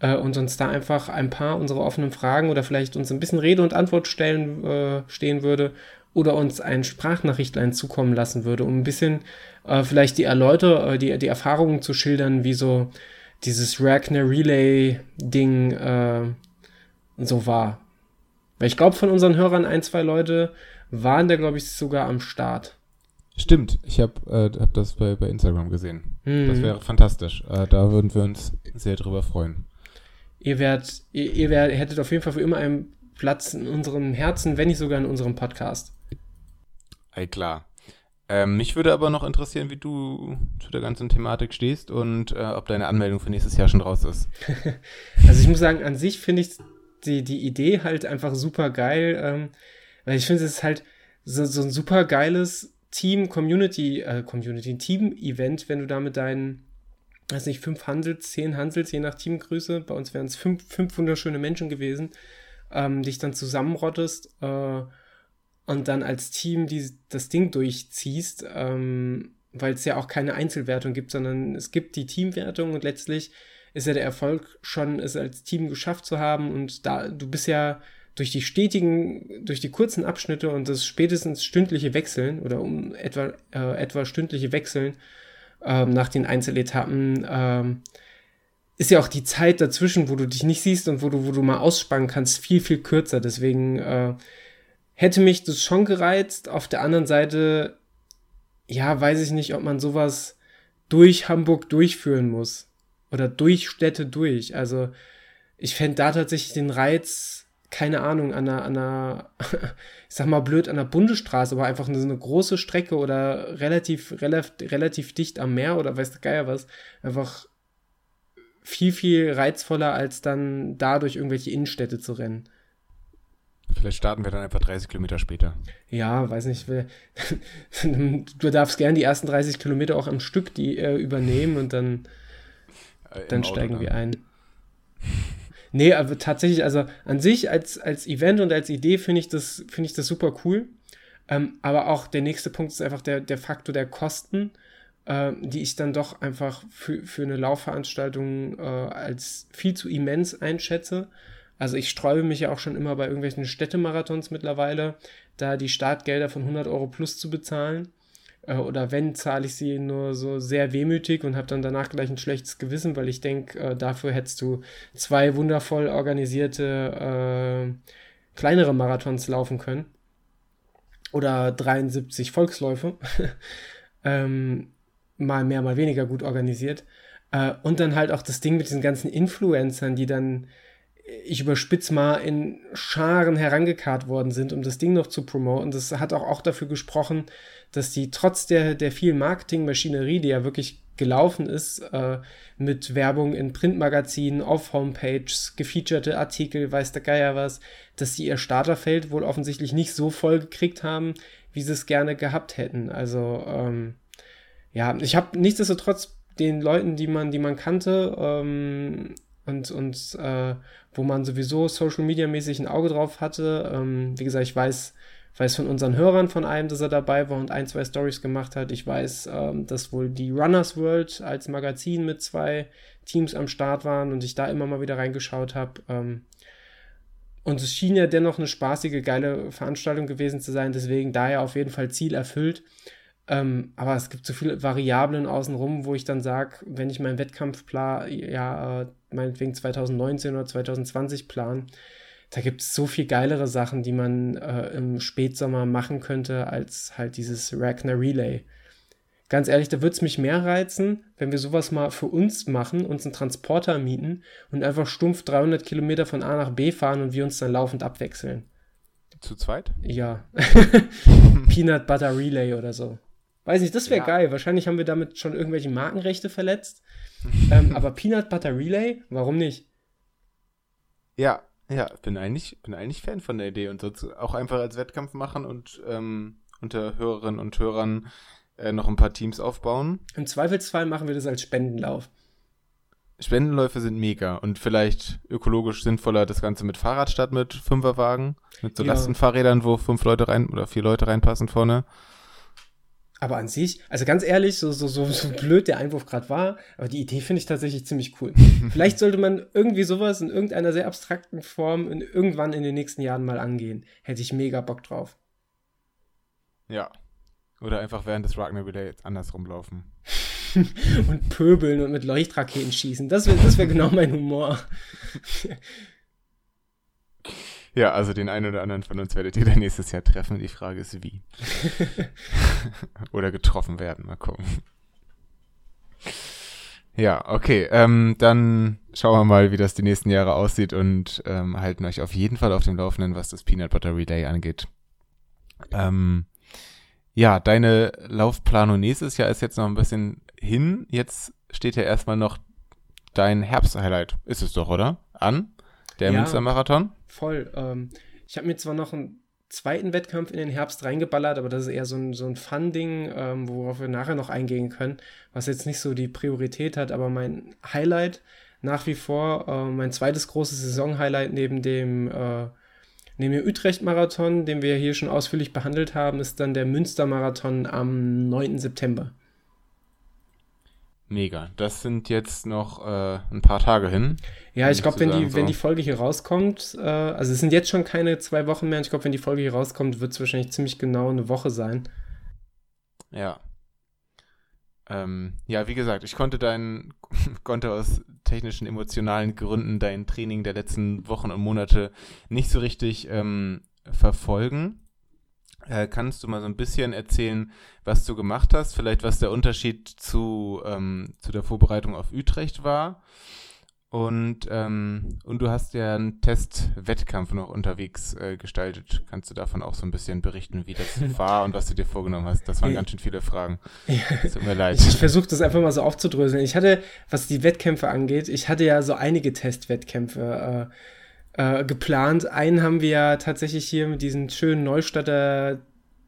äh, und uns da einfach ein paar unserer offenen Fragen oder vielleicht uns ein bisschen Rede und Antwort stellen äh, stehen würde oder uns ein Sprachnachrichtlein zukommen lassen würde, um ein bisschen äh, vielleicht die Erläuter, äh, die, die Erfahrungen zu schildern, wie so dieses Ragnar Relay-Ding äh, so war. Weil ich glaube, von unseren Hörern ein, zwei Leute waren da, glaube ich, sogar am Start. Stimmt, ich habe äh, hab das bei, bei Instagram gesehen. Hm. Das wäre fantastisch. Äh, da würden wir uns sehr drüber freuen. Ihr, werdet, ihr, ihr werdet, hättet auf jeden Fall für immer einen Platz in unserem Herzen, wenn nicht sogar in unserem Podcast. Ey, klar. Ähm, mich würde aber noch interessieren, wie du zu der ganzen Thematik stehst und äh, ob deine Anmeldung für nächstes Jahr schon raus ist. [laughs] also ich muss sagen, an sich finde ich die, die Idee halt einfach super geil, ähm, weil ich finde, es ist halt so, so ein super geiles Team, Community, äh, Community, Team-Event, wenn du da mit deinen, weiß nicht, fünf Handels, zehn Handels, je nach Teamgröße, bei uns wären es fünf, fünf wunderschöne Menschen gewesen, ähm, dich dann zusammenrottest, äh, und dann als Team die, das Ding durchziehst, ähm, weil es ja auch keine Einzelwertung gibt, sondern es gibt die Teamwertung und letztlich ist ja der Erfolg schon, es als Team geschafft zu haben und da, du bist ja durch die stetigen, durch die kurzen Abschnitte und das spätestens stündliche Wechseln oder um etwa, äh, etwa stündliche Wechseln ähm, nach den Einzeletappen, ähm, ist ja auch die Zeit dazwischen, wo du dich nicht siehst und wo du, wo du mal ausspannen kannst, viel, viel kürzer. Deswegen äh, hätte mich das schon gereizt. Auf der anderen Seite, ja, weiß ich nicht, ob man sowas durch Hamburg durchführen muss. Oder durch Städte durch. Also, ich fände da tatsächlich den Reiz, keine Ahnung, an einer, an einer [laughs] ich sag mal blöd, an einer Bundesstraße, aber einfach eine, eine große Strecke oder relativ, relativ, relativ dicht am Meer oder weiß der Geier was, einfach viel, viel reizvoller, als dann da durch irgendwelche Innenstädte zu rennen. Vielleicht starten wir dann einfach 30 Kilometer später. Ja, weiß nicht. [laughs] Du darfst gern die ersten 30 Kilometer auch am Stück die äh, übernehmen und dann, äh, dann steigen dann. wir ein. Nee, aber tatsächlich, also an sich als, als Event und als Idee finde ich, das, find ich das super cool. Ähm, aber auch der nächste Punkt ist einfach der, der Faktor der Kosten äh, die ich dann doch einfach für, für eine Laufveranstaltung äh, als viel zu immens einschätze. Also ich sträube mich ja auch schon immer bei irgendwelchen Städtemarathons mittlerweile, da die Startgelder von 100 Euro plus zu bezahlen. Äh, oder wenn, zahle ich sie nur so sehr wehmütig und habe dann danach gleich ein schlechtes Gewissen, weil ich denke, äh, dafür hättest du zwei wundervoll organisierte äh, kleinere Marathons laufen können. Oder 73 Volksläufe. [laughs] ähm, mal mehr, mal weniger gut organisiert. Äh, und dann halt auch das Ding mit diesen ganzen Influencern, die dann, ich überspitze mal, in Scharen herangekarrt worden sind, um das Ding noch zu promoten. Das hat auch, auch dafür gesprochen, dass die trotz der, der vielen Marketingmaschinerie, die ja wirklich gelaufen ist, äh, mit Werbung in Printmagazinen, auf Homepages, gefeaturete Artikel, weiß der Geier was, dass sie ihr Starterfeld wohl offensichtlich nicht so voll gekriegt haben, wie sie es gerne gehabt hätten. Also, ähm, ja, ich habe nichtsdestotrotz den Leuten, die man, die man kannte ähm, und, und äh, wo man sowieso Social Media mäßig ein Auge drauf hatte. Ähm, wie gesagt, ich weiß, weiß von unseren Hörern von einem, dass er dabei war und ein, zwei Stories gemacht hat. Ich weiß, ähm, dass wohl die Runners World als Magazin mit zwei Teams am Start waren und ich da immer mal wieder reingeschaut habe. Ähm, und es schien ja dennoch eine spaßige, geile Veranstaltung gewesen zu sein. Deswegen daher auf jeden Fall Ziel erfüllt. Ähm, aber es gibt so viele Variablen außenrum, wo ich dann sage, wenn ich meinen Wettkampfplan, ja, äh, meinetwegen 2019 oder 2020 plan, da gibt es so viel geilere Sachen, die man äh, im Spätsommer machen könnte, als halt dieses Ragnar Relay. Ganz ehrlich, da würde es mich mehr reizen, wenn wir sowas mal für uns machen, uns einen Transporter mieten und einfach stumpf 300 Kilometer von A nach B fahren und wir uns dann laufend abwechseln. Zu zweit? Ja. [laughs] [laughs] Peanut Butter Relay oder so. Weiß nicht, das wäre ja. geil. Wahrscheinlich haben wir damit schon irgendwelche Markenrechte verletzt. Ähm, aber Peanut Butter Relay, warum nicht? Ja, ja, bin eigentlich, bin eigentlich Fan von der Idee und so auch einfach als Wettkampf machen und ähm, unter Hörerinnen und Hörern äh, noch ein paar Teams aufbauen. Im Zweifelsfall machen wir das als Spendenlauf. Spendenläufe sind mega und vielleicht ökologisch sinnvoller das Ganze mit Fahrrad statt mit Fünferwagen, mit so ja. Lastenfahrrädern, wo fünf Leute rein oder vier Leute reinpassen vorne. Aber an sich, also ganz ehrlich, so, so, so, so blöd der Einwurf gerade war, aber die Idee finde ich tatsächlich ziemlich cool. [laughs] Vielleicht sollte man irgendwie sowas in irgendeiner sehr abstrakten Form in, irgendwann in den nächsten Jahren mal angehen. Hätte ich mega Bock drauf. Ja. Oder einfach während des Ragnar Relay jetzt andersrum laufen. [laughs] und pöbeln und mit Leuchtraketen schießen. Das wäre das wär genau mein Humor. [laughs] Ja, also den einen oder anderen von uns werdet ihr dann nächstes Jahr treffen. Die Frage ist, wie. [laughs] oder getroffen werden. Mal gucken. Ja, okay. Ähm, dann schauen wir mal, wie das die nächsten Jahre aussieht und ähm, halten euch auf jeden Fall auf dem Laufenden, was das Peanut Butter Relay angeht. Ähm, ja, deine Laufplanung nächstes Jahr ist jetzt noch ein bisschen hin. Jetzt steht ja erstmal noch dein Herbst-Highlight. Ist es doch, oder? An? Der ja, Münstermarathon? Voll. Ähm, ich habe mir zwar noch einen zweiten Wettkampf in den Herbst reingeballert, aber das ist eher so ein, so ein Fun-Ding, ähm, worauf wir nachher noch eingehen können, was jetzt nicht so die Priorität hat, aber mein Highlight nach wie vor, äh, mein zweites großes Saison-Highlight neben dem äh, neben dem Utrecht-Marathon, den wir hier schon ausführlich behandelt haben, ist dann der Münster-Marathon am 9. September. Mega. Das sind jetzt noch äh, ein paar Tage hin. Ja, ich glaube, wenn die, so. wenn die Folge hier rauskommt, äh, also es sind jetzt schon keine zwei Wochen mehr. Ich glaube, wenn die Folge hier rauskommt, wird es wahrscheinlich ziemlich genau eine Woche sein. Ja. Ähm, ja, wie gesagt, ich konnte deinen, [laughs] konnte aus technischen, emotionalen Gründen dein Training der letzten Wochen und Monate nicht so richtig ähm, verfolgen. Äh, kannst du mal so ein bisschen erzählen, was du gemacht hast? Vielleicht, was der Unterschied zu, ähm, zu der Vorbereitung auf Utrecht war? Und, ähm, und du hast ja einen Testwettkampf noch unterwegs äh, gestaltet. Kannst du davon auch so ein bisschen berichten, wie das [laughs] war und was du dir vorgenommen hast? Das waren ganz schön viele Fragen. Ja. Tut mir leid. Ich versuche das einfach mal so aufzudröseln. Ich hatte, was die Wettkämpfe angeht, ich hatte ja so einige Testwettkämpfe äh, äh, geplant. Einen haben wir ja tatsächlich hier mit diesen schönen Neustadter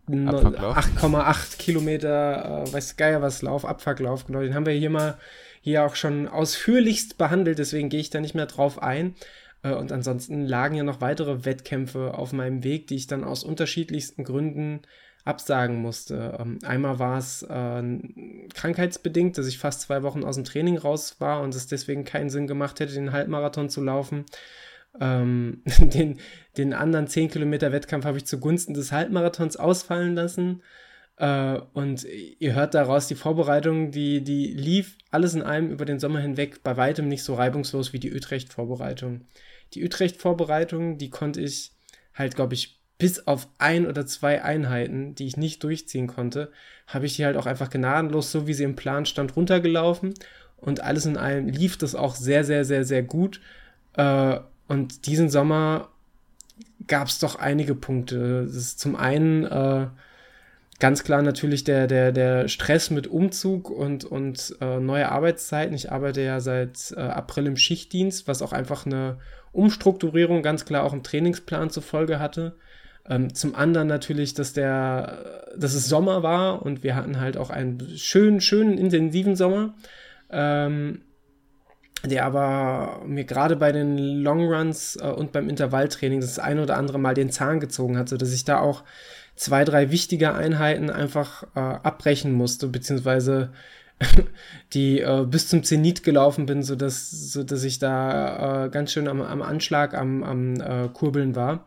8,8 Kilometer, äh, weiß Geier was Lauf, Abfahrtlauf, genau, den haben wir hier mal hier auch schon ausführlichst behandelt, deswegen gehe ich da nicht mehr drauf ein. Äh, und ansonsten lagen ja noch weitere Wettkämpfe auf meinem Weg, die ich dann aus unterschiedlichsten Gründen absagen musste. Ähm, einmal war es äh, krankheitsbedingt, dass ich fast zwei Wochen aus dem Training raus war und es deswegen keinen Sinn gemacht hätte, den Halbmarathon zu laufen. Ähm, [laughs] den, den anderen 10 Kilometer Wettkampf habe ich zugunsten des Halbmarathons ausfallen lassen. Äh, und ihr hört daraus, die Vorbereitung, die, die lief alles in allem über den Sommer hinweg bei weitem nicht so reibungslos wie die Utrecht-Vorbereitung. Die Utrecht-Vorbereitung, die konnte ich halt, glaube ich, bis auf ein oder zwei Einheiten, die ich nicht durchziehen konnte, habe ich die halt auch einfach gnadenlos, so wie sie im Plan stand, runtergelaufen. Und alles in allem lief das auch sehr, sehr, sehr, sehr gut. Äh, und diesen Sommer gab es doch einige Punkte. Das ist zum einen äh, ganz klar natürlich der, der, der Stress mit Umzug und, und äh, neue Arbeitszeiten. Ich arbeite ja seit äh, April im Schichtdienst, was auch einfach eine Umstrukturierung ganz klar auch im Trainingsplan zur Folge hatte. Ähm, zum anderen natürlich, dass der, dass es Sommer war und wir hatten halt auch einen schönen, schönen, intensiven Sommer. Ähm, der aber mir gerade bei den Longruns äh, und beim Intervalltraining das ein oder andere Mal den Zahn gezogen hat, sodass ich da auch zwei, drei wichtige Einheiten einfach äh, abbrechen musste, beziehungsweise [laughs] die äh, bis zum Zenit gelaufen bin, sodass, sodass ich da äh, ganz schön am, am Anschlag, am, am äh, Kurbeln war.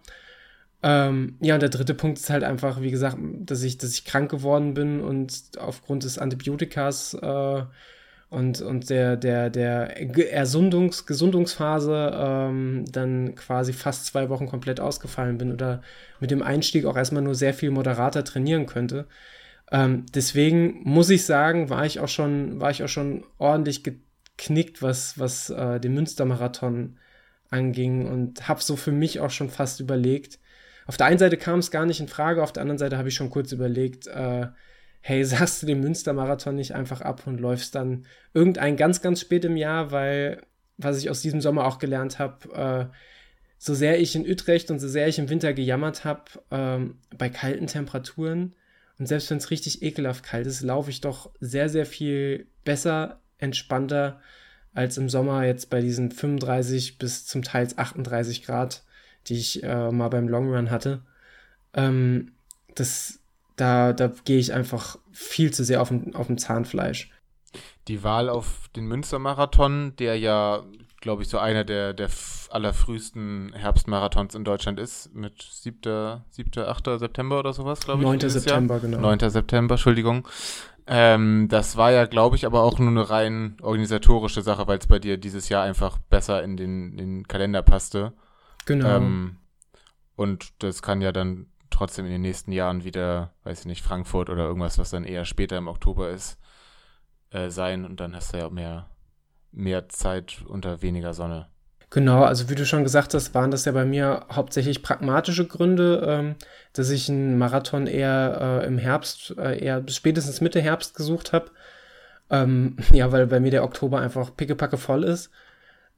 Ähm, ja, und der dritte Punkt ist halt einfach, wie gesagt, dass ich, dass ich krank geworden bin und aufgrund des Antibiotikas äh, und, und der, der, der Ersundungs-, Gesundungsphase ähm, dann quasi fast zwei Wochen komplett ausgefallen bin oder mit dem Einstieg auch erstmal nur sehr viel moderater trainieren könnte. Ähm, deswegen muss ich sagen, war ich auch schon, war ich auch schon ordentlich geknickt, was, was äh, den Münstermarathon anging und habe so für mich auch schon fast überlegt. Auf der einen Seite kam es gar nicht in Frage, auf der anderen Seite habe ich schon kurz überlegt, äh, hey, [laughs] sagst du den Münstermarathon nicht einfach ab und läufst dann irgendein ganz, ganz spät im Jahr, weil, was ich aus diesem Sommer auch gelernt habe, äh, so sehr ich in Utrecht und so sehr ich im Winter gejammert habe, ähm, bei kalten Temperaturen und selbst wenn es richtig ekelhaft kalt ist, laufe ich doch sehr, sehr viel besser, entspannter als im Sommer jetzt bei diesen 35 bis zum Teil 38 Grad, die ich äh, mal beim Longrun hatte. Ähm, das da, da gehe ich einfach viel zu sehr auf dem, auf dem Zahnfleisch. Die Wahl auf den Münstermarathon, der ja, glaube ich, so einer der, der allerfrühesten Herbstmarathons in Deutschland ist, mit 7., 7., 8. September oder sowas, glaube ich. 9. September, Jahr. genau. 9. September, Entschuldigung. Ähm, das war ja, glaube ich, aber auch nur eine rein organisatorische Sache, weil es bei dir dieses Jahr einfach besser in den, in den Kalender passte. Genau. Ähm, und das kann ja dann trotzdem in den nächsten Jahren wieder, weiß ich nicht, Frankfurt oder irgendwas, was dann eher später im Oktober ist, äh, sein und dann hast du ja mehr, mehr Zeit unter weniger Sonne. Genau, also wie du schon gesagt hast, waren das ja bei mir hauptsächlich pragmatische Gründe, ähm, dass ich einen Marathon eher äh, im Herbst, äh, eher spätestens Mitte Herbst gesucht habe. Ähm, [laughs] ja, weil bei mir der Oktober einfach pickepacke voll ist.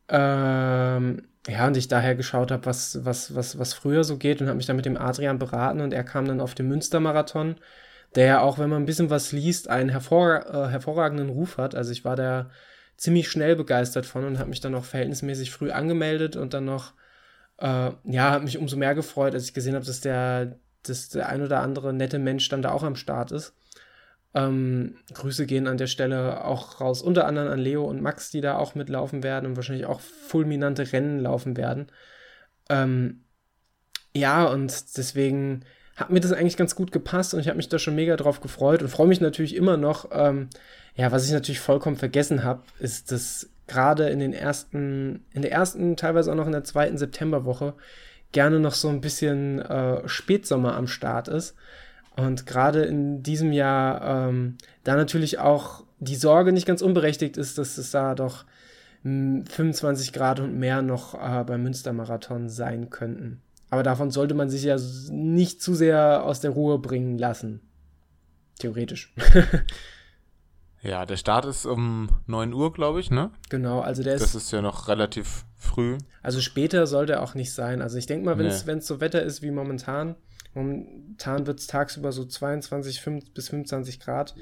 Ähm, ja, und ich daher geschaut habe, was, was, was, was früher so geht und habe mich dann mit dem Adrian beraten und er kam dann auf den Münstermarathon, der ja auch, wenn man ein bisschen was liest, einen hervor, äh, hervorragenden Ruf hat. Also ich war da ziemlich schnell begeistert von und habe mich dann auch verhältnismäßig früh angemeldet und dann noch, äh, ja, habe mich umso mehr gefreut, als ich gesehen habe, dass der, dass der ein oder andere nette Mensch dann da auch am Start ist. Ähm, Grüße gehen an der Stelle auch raus, unter anderem an Leo und Max, die da auch mitlaufen werden und wahrscheinlich auch fulminante Rennen laufen werden. Ähm, ja, und deswegen hat mir das eigentlich ganz gut gepasst und ich habe mich da schon mega drauf gefreut und freue mich natürlich immer noch. Ähm, ja, was ich natürlich vollkommen vergessen habe, ist das gerade in den ersten, in der ersten, teilweise auch noch in der zweiten Septemberwoche gerne noch so ein bisschen äh, Spätsommer am Start ist. Und gerade in diesem Jahr ähm, da natürlich auch die Sorge nicht ganz unberechtigt ist, dass es da doch 25 hm, Grad und mehr noch äh, beim Münstermarathon sein könnten. Aber davon sollte man sich ja nicht zu sehr aus der Ruhe bringen lassen. Theoretisch. [laughs] ja, der Start ist um 9 Uhr, glaube ich, ne? Genau, also der ist. Das ist ja noch relativ früh. Also später sollte er auch nicht sein. Also ich denke mal, wenn es nee. so Wetter ist wie momentan, momentan wird es tagsüber so 22 5 bis 25 Grad,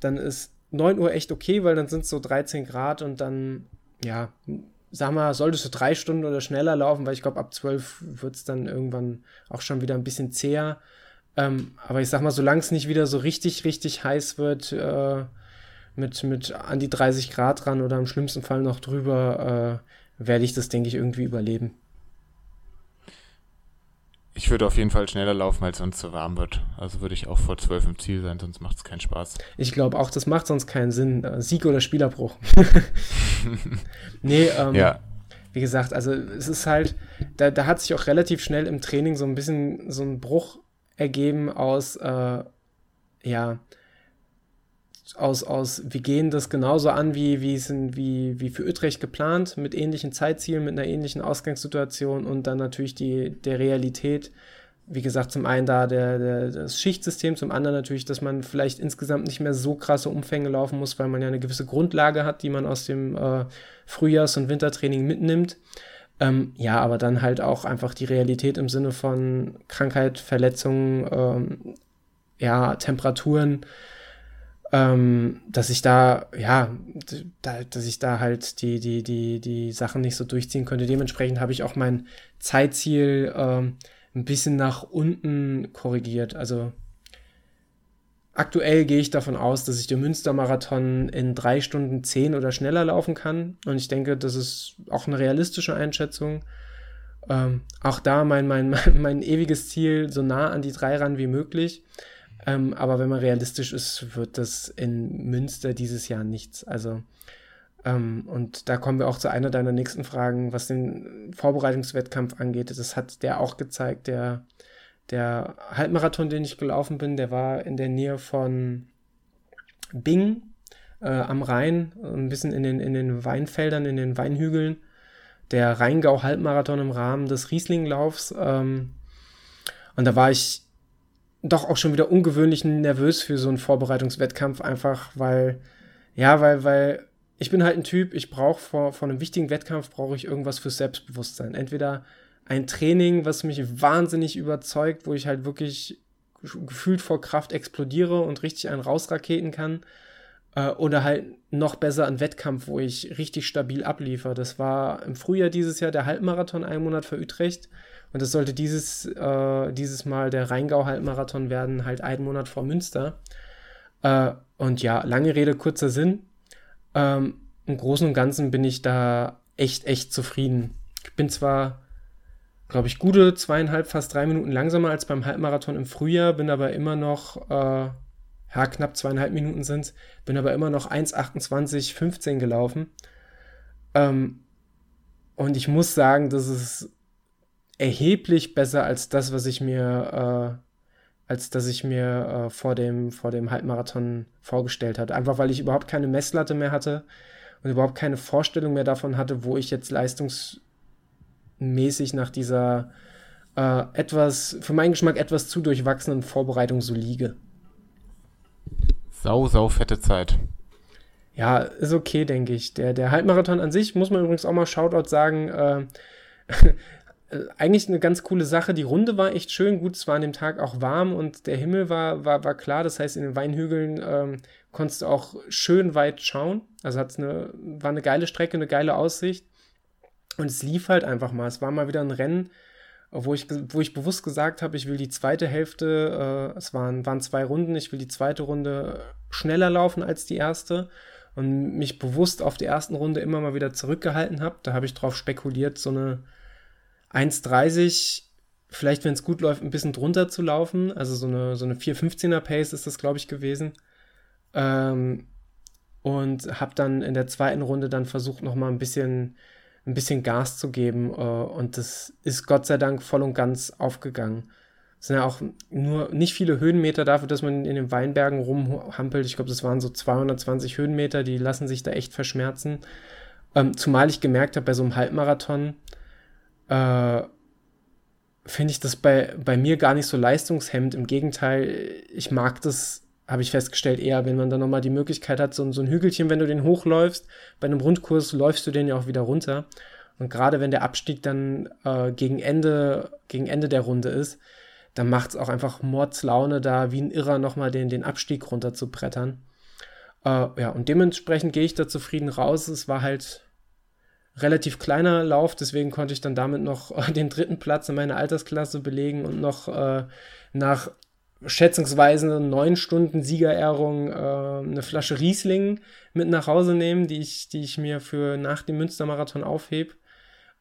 dann ist 9 Uhr echt okay, weil dann sind es so 13 Grad und dann, ja, sag mal, solltest du drei Stunden oder schneller laufen, weil ich glaube, ab 12 wird es dann irgendwann auch schon wieder ein bisschen zäher. Ähm, aber ich sag mal, solange es nicht wieder so richtig, richtig heiß wird, äh, mit, mit an die 30 Grad ran oder im schlimmsten Fall noch drüber, äh, werde ich das, denke ich, irgendwie überleben. Ich würde auf jeden Fall schneller laufen, weil es sonst zu warm wird. Also würde ich auch vor 12 im Ziel sein, sonst macht es keinen Spaß. Ich glaube auch, das macht sonst keinen Sinn. Äh, Sieg oder Spielabbruch. [laughs] nee, ähm, ja. wie gesagt, also es ist halt, da, da hat sich auch relativ schnell im Training so ein bisschen so ein Bruch ergeben aus, äh, ja, aus, aus, wir gehen das genauso an, wie, wie, sind, wie, wie für Utrecht geplant, mit ähnlichen Zeitzielen, mit einer ähnlichen Ausgangssituation und dann natürlich die, der Realität. Wie gesagt, zum einen da der, der, das Schichtsystem, zum anderen natürlich, dass man vielleicht insgesamt nicht mehr so krasse Umfänge laufen muss, weil man ja eine gewisse Grundlage hat, die man aus dem äh, Frühjahrs- und Wintertraining mitnimmt. Ähm, ja, aber dann halt auch einfach die Realität im Sinne von Krankheit, Verletzungen, ähm, ja, Temperaturen, ähm, dass ich da, ja, da, dass ich da halt die, die, die, die Sachen nicht so durchziehen könnte. Dementsprechend habe ich auch mein Zeitziel ähm, ein bisschen nach unten korrigiert. Also aktuell gehe ich davon aus, dass ich den Münstermarathon in drei Stunden zehn oder schneller laufen kann. Und ich denke, das ist auch eine realistische Einschätzung. Ähm, auch da mein, mein, mein, [laughs] mein ewiges Ziel, so nah an die drei ran wie möglich. Ähm, aber wenn man realistisch ist, wird das in Münster dieses Jahr nichts. Also, ähm, und da kommen wir auch zu einer deiner nächsten Fragen, was den Vorbereitungswettkampf angeht. Das hat der auch gezeigt. Der, der Halbmarathon, den ich gelaufen bin, der war in der Nähe von Bing äh, am Rhein, ein bisschen in den, in den Weinfeldern, in den Weinhügeln. Der Rheingau-Halbmarathon im Rahmen des Rieslinglaufs. Ähm, und da war ich doch auch schon wieder ungewöhnlich nervös für so einen Vorbereitungswettkampf, einfach weil, ja, weil, weil ich bin halt ein Typ, ich brauche vor, vor einem wichtigen Wettkampf brauche ich irgendwas für Selbstbewusstsein. Entweder ein Training, was mich wahnsinnig überzeugt, wo ich halt wirklich gefühlt vor Kraft explodiere und richtig einen rausraketen kann. Äh, oder halt noch besser ein Wettkampf, wo ich richtig stabil abliefer. Das war im Frühjahr dieses Jahr der Halbmarathon, ein Monat für Utrecht. Und das sollte dieses, äh, dieses Mal der Rheingau-Halbmarathon werden, halt einen Monat vor Münster. Äh, und ja, lange Rede, kurzer Sinn. Ähm, Im Großen und Ganzen bin ich da echt, echt zufrieden. Ich bin zwar, glaube ich, gute zweieinhalb, fast drei Minuten langsamer als beim Halbmarathon im Frühjahr, bin aber immer noch, äh, ja, knapp zweieinhalb Minuten sind bin aber immer noch 1,28,15 gelaufen. Ähm, und ich muss sagen, das ist erheblich besser als das, was ich mir, äh, als dass ich mir äh, vor, dem, vor dem Halbmarathon vorgestellt hatte. Einfach weil ich überhaupt keine Messlatte mehr hatte und überhaupt keine Vorstellung mehr davon hatte, wo ich jetzt leistungsmäßig nach dieser äh, etwas, für meinen Geschmack etwas zu durchwachsenen Vorbereitung so liege. Sau, sau fette Zeit. Ja, ist okay, denke ich. Der, der Halbmarathon an sich, muss man übrigens auch mal Shoutout sagen, äh, [laughs] eigentlich eine ganz coole Sache. Die Runde war echt schön. Gut, es war an dem Tag auch warm und der Himmel war, war, war klar. Das heißt, in den Weinhügeln ähm, konntest du auch schön weit schauen. Also hat's eine, war eine geile Strecke, eine geile Aussicht. Und es lief halt einfach mal. Es war mal wieder ein Rennen, wo ich, wo ich bewusst gesagt habe, ich will die zweite Hälfte, äh, es waren, waren zwei Runden, ich will die zweite Runde schneller laufen als die erste und mich bewusst auf die ersten Runde immer mal wieder zurückgehalten habe. Da habe ich drauf spekuliert, so eine 1,30, vielleicht wenn es gut läuft, ein bisschen drunter zu laufen. Also so eine, so eine 4,15er Pace ist das, glaube ich, gewesen. Ähm, und habe dann in der zweiten Runde dann versucht, nochmal ein bisschen, ein bisschen Gas zu geben äh, und das ist Gott sei Dank voll und ganz aufgegangen. Es sind ja auch nur nicht viele Höhenmeter dafür, dass man in den Weinbergen rumhampelt. Ich glaube, das waren so 220 Höhenmeter, die lassen sich da echt verschmerzen. Ähm, zumal ich gemerkt habe, bei so einem Halbmarathon äh, finde ich das bei, bei mir gar nicht so leistungshemmend. Im Gegenteil, ich mag das, habe ich festgestellt, eher, wenn man dann nochmal die Möglichkeit hat, so, so ein Hügelchen, wenn du den hochläufst, bei einem Rundkurs läufst du den ja auch wieder runter. Und gerade wenn der Abstieg dann äh, gegen, Ende, gegen Ende der Runde ist, dann macht es auch einfach Mordslaune, da wie ein Irrer nochmal den, den Abstieg runter zu brettern. Äh, ja, und dementsprechend gehe ich da zufrieden raus. Es war halt relativ kleiner Lauf, deswegen konnte ich dann damit noch äh, den dritten Platz in meiner Altersklasse belegen und noch äh, nach schätzungsweise neun Stunden Siegerehrung äh, eine Flasche Riesling mit nach Hause nehmen, die ich, die ich mir für nach dem Münstermarathon aufhebe.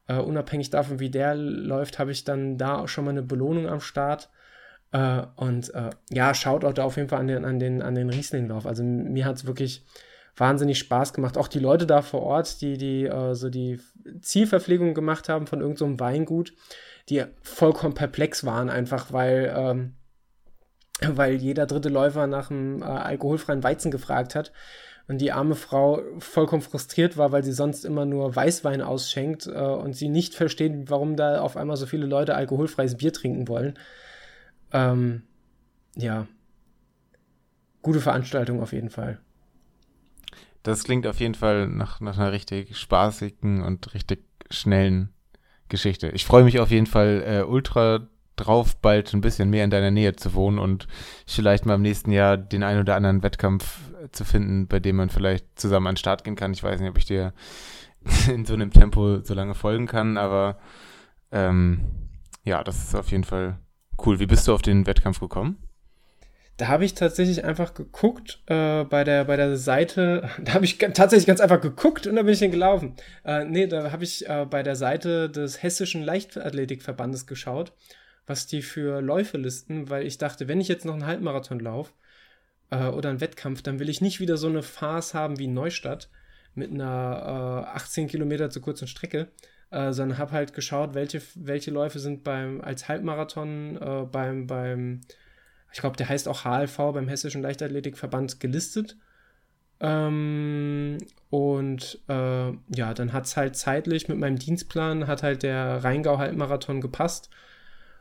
Uh, unabhängig davon, wie der läuft, habe ich dann da auch schon mal eine Belohnung am Start. Uh, und uh, ja, schaut auch da auf jeden Fall an den, an den, an den Rieslinglauf. Also mir hat es wirklich wahnsinnig Spaß gemacht. Auch die Leute da vor Ort, die, die so die Zielverpflegung gemacht haben von irgendeinem so Weingut, die vollkommen perplex waren, einfach weil, ähm, weil jeder dritte Läufer nach einem alkoholfreien Weizen gefragt hat und die arme Frau vollkommen frustriert war, weil sie sonst immer nur Weißwein ausschenkt äh, und sie nicht versteht, warum da auf einmal so viele Leute alkoholfreies Bier trinken wollen. Ähm, ja. Gute Veranstaltung auf jeden Fall. Das klingt auf jeden Fall nach, nach einer richtig spaßigen und richtig schnellen Geschichte. Ich freue mich auf jeden Fall äh, ultra drauf, bald ein bisschen mehr in deiner Nähe zu wohnen und vielleicht mal im nächsten Jahr den einen oder anderen Wettkampf zu finden, bei dem man vielleicht zusammen an den Start gehen kann. Ich weiß nicht, ob ich dir [laughs] in so einem Tempo so lange folgen kann, aber ähm, ja, das ist auf jeden Fall cool. Wie bist du auf den Wettkampf gekommen? Da habe ich tatsächlich einfach geguckt äh, bei, der, bei der Seite. [laughs] Da habe ich tatsächlich ganz einfach geguckt und da bin ich dann gelaufen. Äh, nee, da habe ich äh, bei der Seite des Hessischen Leichtathletikverbandes geschaut was die für Läufe listen, weil ich dachte, wenn ich jetzt noch einen Halbmarathon laufe äh, oder einen Wettkampf, dann will ich nicht wieder so eine Farce haben wie Neustadt mit einer äh, 18 Kilometer zu kurzen Strecke, äh, sondern habe halt geschaut, welche, welche Läufe sind beim als Halbmarathon äh, beim, beim, ich glaube, der heißt auch HLV beim Hessischen Leichtathletikverband gelistet. Ähm, und äh, ja, dann hat es halt zeitlich mit meinem Dienstplan, hat halt der Rheingau-Halbmarathon gepasst.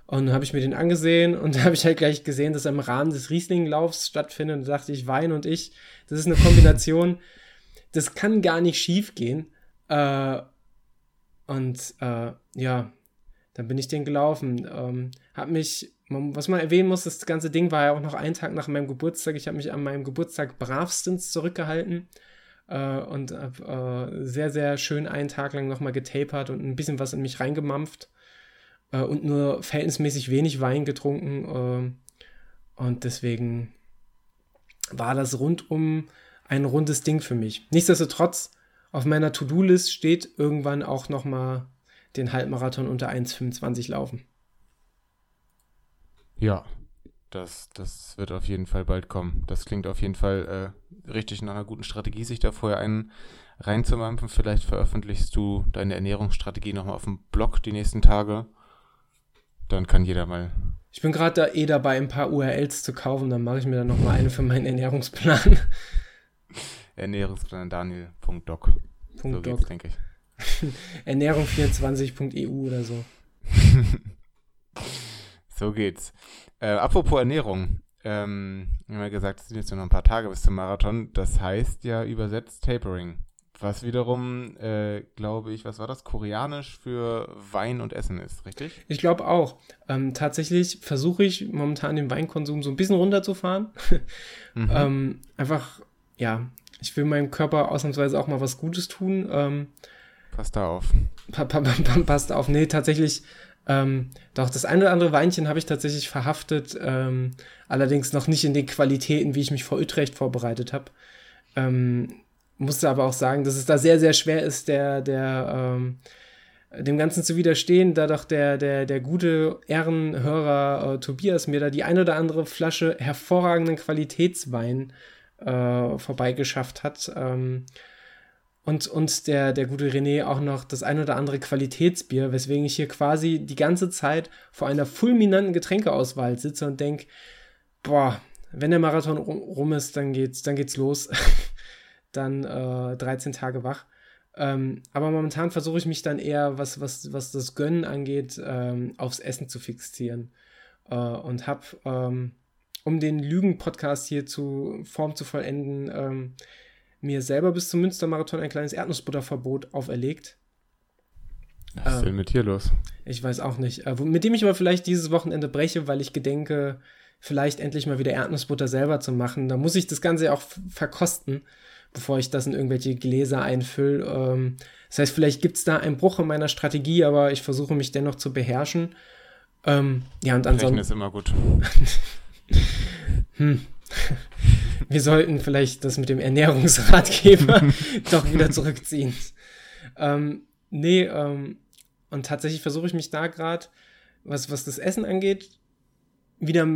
Und dann habe ich mir den angesehen und [laughs] da habe ich halt gleich gesehen, dass er im Rahmen des Riesling-Laufs stattfindet. Und da dachte ich, Wein und ich, das ist eine Kombination, das kann gar nicht schief gehen. Äh, und äh, ja, dann bin ich den gelaufen. Ähm, hab mich, was man erwähnen muss, das ganze Ding war ja auch noch einen Tag nach meinem Geburtstag. Ich habe mich an meinem Geburtstag bravstens zurückgehalten äh, und habe äh, sehr, sehr schön einen Tag lang nochmal getapert und ein bisschen was in mich reingemampft äh, und nur verhältnismäßig wenig Wein getrunken. Äh, und deswegen war das rundum ein rundes Ding für mich. Nichtsdestotrotz, auf meiner To-Do-List steht irgendwann auch nochmal den Halbmarathon unter 1,25 laufen. Ja, das, das wird auf jeden Fall bald kommen. Das klingt auf jeden Fall äh, richtig nach einer guten Strategie, sich da vorher einen reinzumampfen. Vielleicht veröffentlichst du deine Ernährungsstrategie nochmal auf dem Blog die nächsten Tage. Dann kann jeder mal. Ich bin gerade da eh dabei, ein paar URLs zu kaufen. Dann mache ich mir dann nochmal eine für meinen Ernährungsplan. [laughs] Ernährungsplan daniel.doc. So doc. geht's, denke ich. [laughs] Ernährung24.eu oder so. [laughs] so geht's. Äh, apropos Ernährung. Ähm, wir haben ja gesagt, es sind jetzt nur noch ein paar Tage bis zum Marathon. Das heißt ja übersetzt Tapering. Was wiederum, äh, glaube ich, was war das? Koreanisch für Wein und Essen ist, richtig? Ich glaube auch. Ähm, tatsächlich versuche ich momentan den Weinkonsum so ein bisschen runterzufahren. [laughs] mhm. ähm, einfach, ja, ich will meinem Körper ausnahmsweise auch mal was Gutes tun. Ähm, passt da auf. Pa pa pa passt auf. Nee, tatsächlich. Ähm, doch, das eine oder andere Weinchen habe ich tatsächlich verhaftet, ähm, allerdings noch nicht in den Qualitäten, wie ich mich vor Utrecht vorbereitet habe. Ähm, musste aber auch sagen, dass es da sehr, sehr schwer ist, der, der, ähm, dem Ganzen zu widerstehen, da doch der, der, der gute Ehrenhörer äh, Tobias mir da die ein oder andere Flasche hervorragenden Qualitätswein äh, vorbeigeschafft hat. Ähm, und, und der, der gute René auch noch das ein oder andere Qualitätsbier, weswegen ich hier quasi die ganze Zeit vor einer fulminanten Getränkeauswahl sitze und denke, boah, wenn der Marathon rum ist, dann geht's, dann geht's los. [laughs] dann äh, 13 Tage wach. Ähm, aber momentan versuche ich mich dann eher, was, was, was das Gönnen angeht, ähm, aufs Essen zu fixieren. Äh, und habe, ähm, um den Lügen-Podcast hier zu Form zu vollenden, ähm, mir selber bis zum Münstermarathon ein kleines Erdnussbutterverbot auferlegt. Was ist denn mit hier los? Ich weiß auch nicht. Äh, mit dem ich aber vielleicht dieses Wochenende breche, weil ich gedenke, vielleicht endlich mal wieder Erdnussbutter selber zu machen. Da muss ich das Ganze ja auch verkosten, bevor ich das in irgendwelche Gläser einfülle. Ähm, das heißt, vielleicht gibt es da einen Bruch in meiner Strategie, aber ich versuche mich dennoch zu beherrschen. Ähm, ja, und ansonsten. ist immer gut. [laughs] hm. [laughs] Wir sollten vielleicht das mit dem Ernährungsratgeber [laughs] doch wieder zurückziehen. Ähm, nee, ähm, und tatsächlich versuche ich mich da gerade, was, was das Essen angeht, wieder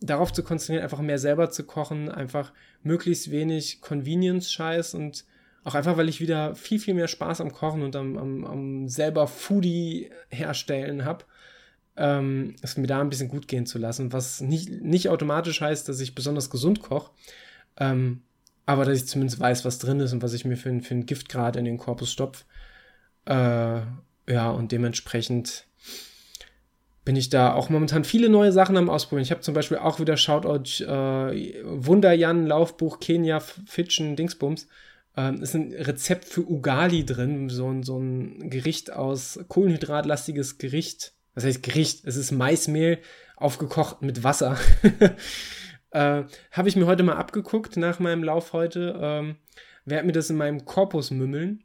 darauf zu konzentrieren, einfach mehr selber zu kochen, einfach möglichst wenig Convenience-Scheiß und auch einfach, weil ich wieder viel, viel mehr Spaß am Kochen und am, am, am selber Foodie herstellen habe, ähm, es mir da ein bisschen gut gehen zu lassen, was nicht, nicht automatisch heißt, dass ich besonders gesund koche, ähm, aber dass ich zumindest weiß, was drin ist und was ich mir für, für ein Giftgrad in den Korpus stopfe. Äh, ja, und dementsprechend bin ich da auch momentan viele neue Sachen am Ausprobieren. Ich habe zum Beispiel auch wieder Shoutout äh, Wunderjan, Laufbuch, Kenia, Fitchen, Dingsbums. Ähm, ist ein Rezept für Ugali drin, so, so ein Gericht aus kohlenhydratlastiges Gericht. Was heißt Gericht? Es ist Maismehl aufgekocht mit Wasser. [laughs] äh, habe ich mir heute mal abgeguckt nach meinem Lauf heute. Ähm, werde mir das in meinem Korpus mümmeln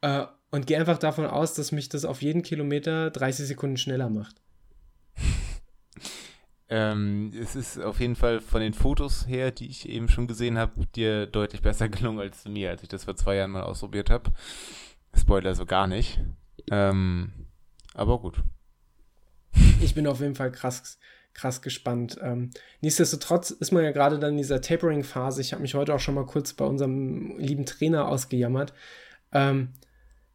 äh, und gehe einfach davon aus, dass mich das auf jeden Kilometer 30 Sekunden schneller macht. Ähm, es ist auf jeden Fall von den Fotos her, die ich eben schon gesehen habe, dir deutlich besser [laughs] gelungen als mir, als ich das vor zwei Jahren mal ausprobiert habe. Spoiler so gar nicht. Ähm, aber gut. Ich bin auf jeden Fall krass, krass gespannt. Ähm, nichtsdestotrotz ist man ja gerade dann in dieser Tapering-Phase. Ich habe mich heute auch schon mal kurz bei unserem lieben Trainer ausgejammert. Ähm,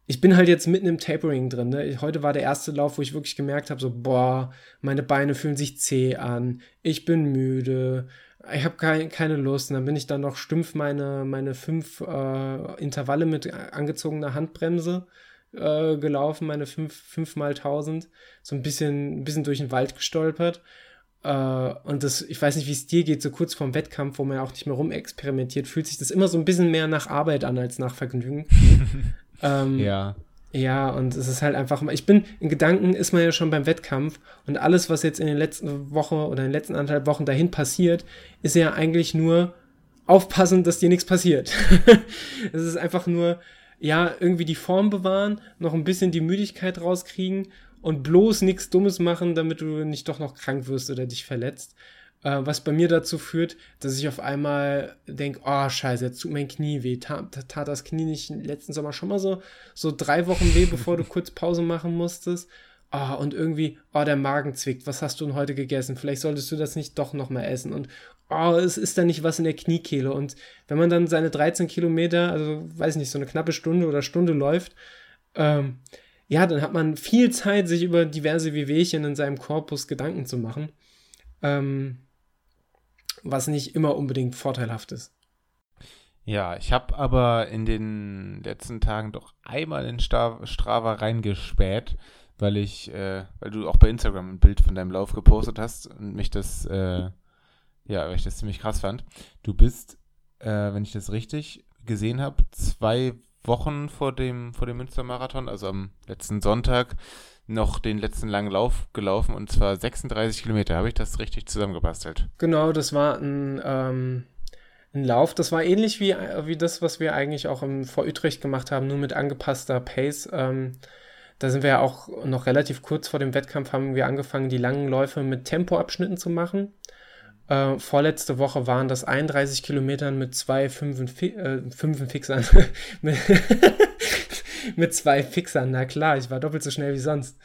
ich bin halt jetzt mitten im Tapering drin. Ne? Heute war der erste Lauf, wo ich wirklich gemerkt habe, so, boah, meine Beine fühlen sich zäh an, ich bin müde, ich habe kein, keine Lust. Und dann bin ich dann noch stumpf meine, meine fünf äh, Intervalle mit angezogener Handbremse äh, gelaufen, meine fünf, fünf mal tausend, so ein bisschen, ein bisschen durch den Wald gestolpert. Uh, und das, ich weiß nicht, wie es dir geht, so kurz vorm Wettkampf, wo man ja auch nicht mehr rumexperimentiert, fühlt sich das immer so ein bisschen mehr nach Arbeit an als nach Vergnügen. [laughs] Ähm, ja. Ja, und es ist halt einfach, ich bin, in Gedanken ist man ja schon beim Wettkampf und alles, was jetzt in den letzten Wochen oder in den letzten anderthalb Wochen dahin passiert, ist ja eigentlich nur aufpassen, dass dir nichts passiert. [laughs] es ist einfach nur, ja, irgendwie die Form bewahren, noch ein bisschen die Müdigkeit rauskriegen und bloß nichts Dummes machen, damit du nicht doch noch krank wirst oder dich verletzt. Äh, was bei mir dazu führt, dass ich auf einmal denke, oh scheiße, jetzt tut mein Knie weh. Tat, tat das Knie nicht letzten Sommer schon mal so, so drei Wochen weh, bevor du kurz Pause machen musstest? Oh, und irgendwie, oh, der Magen zwickt. Was hast du denn heute gegessen? Vielleicht solltest du das nicht doch noch mal essen. Und oh, es ist da nicht was in der Kniekehle. Und wenn man dann seine 13 Kilometer, also weiß nicht, so eine knappe Stunde oder Stunde läuft, ähm, ja, dann hat man viel Zeit, sich über diverse Wehwehchen in seinem Korpus Gedanken zu machen. Ähm, was nicht immer unbedingt vorteilhaft ist. Ja, ich habe aber in den letzten Tagen doch einmal in Strava reingespäht, weil ich, äh, weil du auch bei Instagram ein Bild von deinem Lauf gepostet hast und mich das, äh, ja, weil ich das ziemlich krass fand. Du bist, äh, wenn ich das richtig gesehen habe, zwei Wochen vor dem, vor dem Münstermarathon, also am letzten Sonntag, noch den letzten langen Lauf gelaufen und zwar 36 Kilometer. Habe ich das richtig zusammengebastelt? Genau, das war ein, ähm, ein Lauf. Das war ähnlich wie, wie das, was wir eigentlich auch im, vor Utrecht gemacht haben, nur mit angepasster Pace. Ähm, da sind wir ja auch noch relativ kurz vor dem Wettkampf, haben wir angefangen, die langen Läufe mit Tempoabschnitten zu machen. Äh, vorletzte Woche waren das 31 Kilometern mit zwei Fünfen, äh, Fünfen Fixern. [laughs] [laughs] mit zwei Fixern, na klar, ich war doppelt so schnell wie sonst.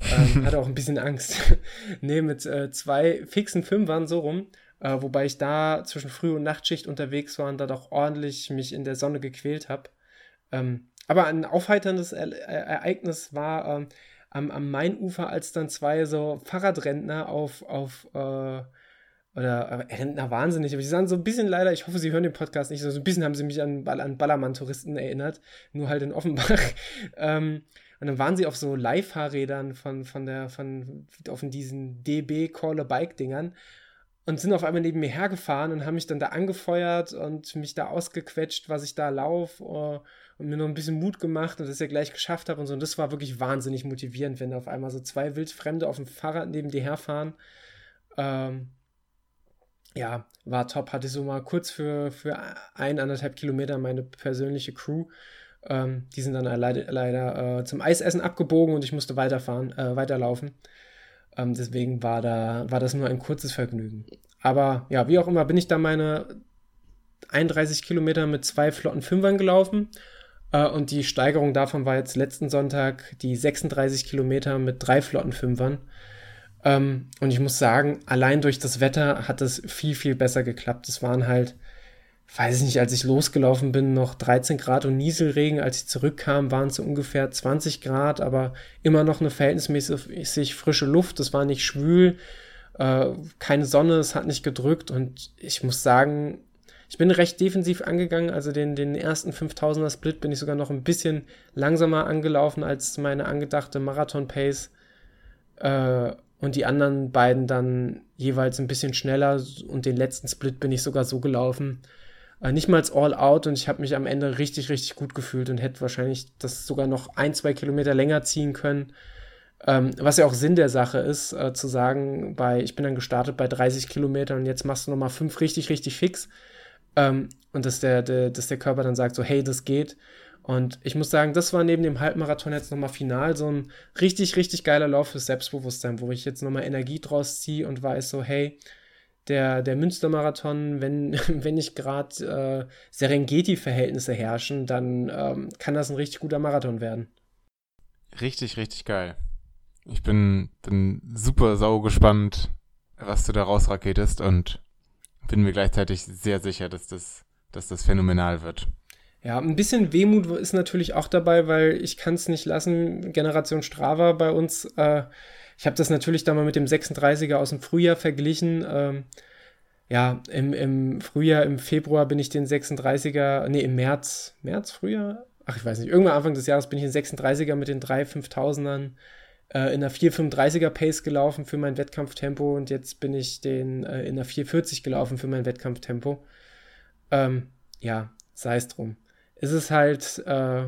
Ähm, hatte auch ein bisschen Angst. [laughs] nee, mit äh, zwei fixen Fünfern so rum. Äh, wobei ich da zwischen Früh- und Nachtschicht unterwegs war und da doch ordentlich mich in der Sonne gequält habe. Ähm, aber ein aufheiterndes e Ereignis war ähm, am, am Mainufer, als dann zwei so Fahrradrentner auf, auf äh, oder äh, Rentner wahnsinnig, aber sie sahen so ein bisschen leider, ich hoffe, sie hören den Podcast nicht, so ein bisschen haben sie mich an, an Ballermann-Touristen erinnert, nur halt in Offenbach. [laughs] ähm, und dann waren sie auf so Leihfahrrädern von, von der, von, auf diesen DB Caller Bike Dingern und sind auf einmal neben mir hergefahren und haben mich dann da angefeuert und mich da ausgequetscht, was ich da laufe uh, und mir noch ein bisschen Mut gemacht und das ja gleich geschafft habe und so. Und das war wirklich wahnsinnig motivierend, wenn da auf einmal so zwei Wildfremde auf dem Fahrrad neben dir herfahren. Ähm, ja, war top. Hatte so mal kurz für, für ein, anderthalb Kilometer meine persönliche Crew. Ähm, die sind dann leider, leider äh, zum Eisessen abgebogen und ich musste weiterfahren, äh, weiterlaufen. Ähm, deswegen war, da, war das nur ein kurzes Vergnügen. Aber ja, wie auch immer, bin ich da meine 31 Kilometer mit zwei flotten Fünfern gelaufen. Äh, und die Steigerung davon war jetzt letzten Sonntag die 36 Kilometer mit drei flotten Fünfern. Ähm, und ich muss sagen, allein durch das Wetter hat es viel, viel besser geklappt. Es waren halt, weiß ich nicht, als ich losgelaufen bin, noch 13 Grad und Nieselregen. Als ich zurückkam, waren es so ungefähr 20 Grad, aber immer noch eine verhältnismäßig frische Luft. Es war nicht schwül, äh, keine Sonne, es hat nicht gedrückt. Und ich muss sagen, ich bin recht defensiv angegangen. Also den, den ersten 5000er Split bin ich sogar noch ein bisschen langsamer angelaufen als meine angedachte Marathon-Pace. Äh, und die anderen beiden dann jeweils ein bisschen schneller und den letzten Split bin ich sogar so gelaufen. Äh, nicht mal All Out und ich habe mich am Ende richtig, richtig gut gefühlt und hätte wahrscheinlich das sogar noch ein, zwei Kilometer länger ziehen können. Ähm, was ja auch Sinn der Sache ist, äh, zu sagen, bei, ich bin dann gestartet bei 30 Kilometern und jetzt machst du nochmal fünf richtig, richtig fix. Ähm, und dass der, der, dass der Körper dann sagt, so, hey, das geht. Und ich muss sagen, das war neben dem Halbmarathon jetzt nochmal final so ein richtig, richtig geiler Lauf fürs Selbstbewusstsein, wo ich jetzt nochmal Energie draus ziehe und weiß so, hey, der, der Münstermarathon, wenn, [laughs] wenn nicht gerade äh, Serengeti-Verhältnisse herrschen, dann ähm, kann das ein richtig guter Marathon werden. Richtig, richtig geil. Ich bin, bin super sau gespannt, was du da rausraketest und bin mir gleichzeitig sehr sicher, dass das, dass das phänomenal wird. Ja, ein bisschen Wehmut ist natürlich auch dabei, weil ich kann es nicht lassen. Generation Strava bei uns. Äh, ich habe das natürlich da mal mit dem 36er aus dem Frühjahr verglichen. Ähm, ja, im, im Frühjahr, im Februar bin ich den 36er, nee, im März, März, Frühjahr? Ach, ich weiß nicht. Irgendwann Anfang des Jahres bin ich den 36er mit den drei 5000ern äh, in der 435er Pace gelaufen für mein Wettkampftempo und jetzt bin ich den äh, in der 440 gelaufen für mein Wettkampftempo. Ähm, ja, sei es drum ist es halt, äh,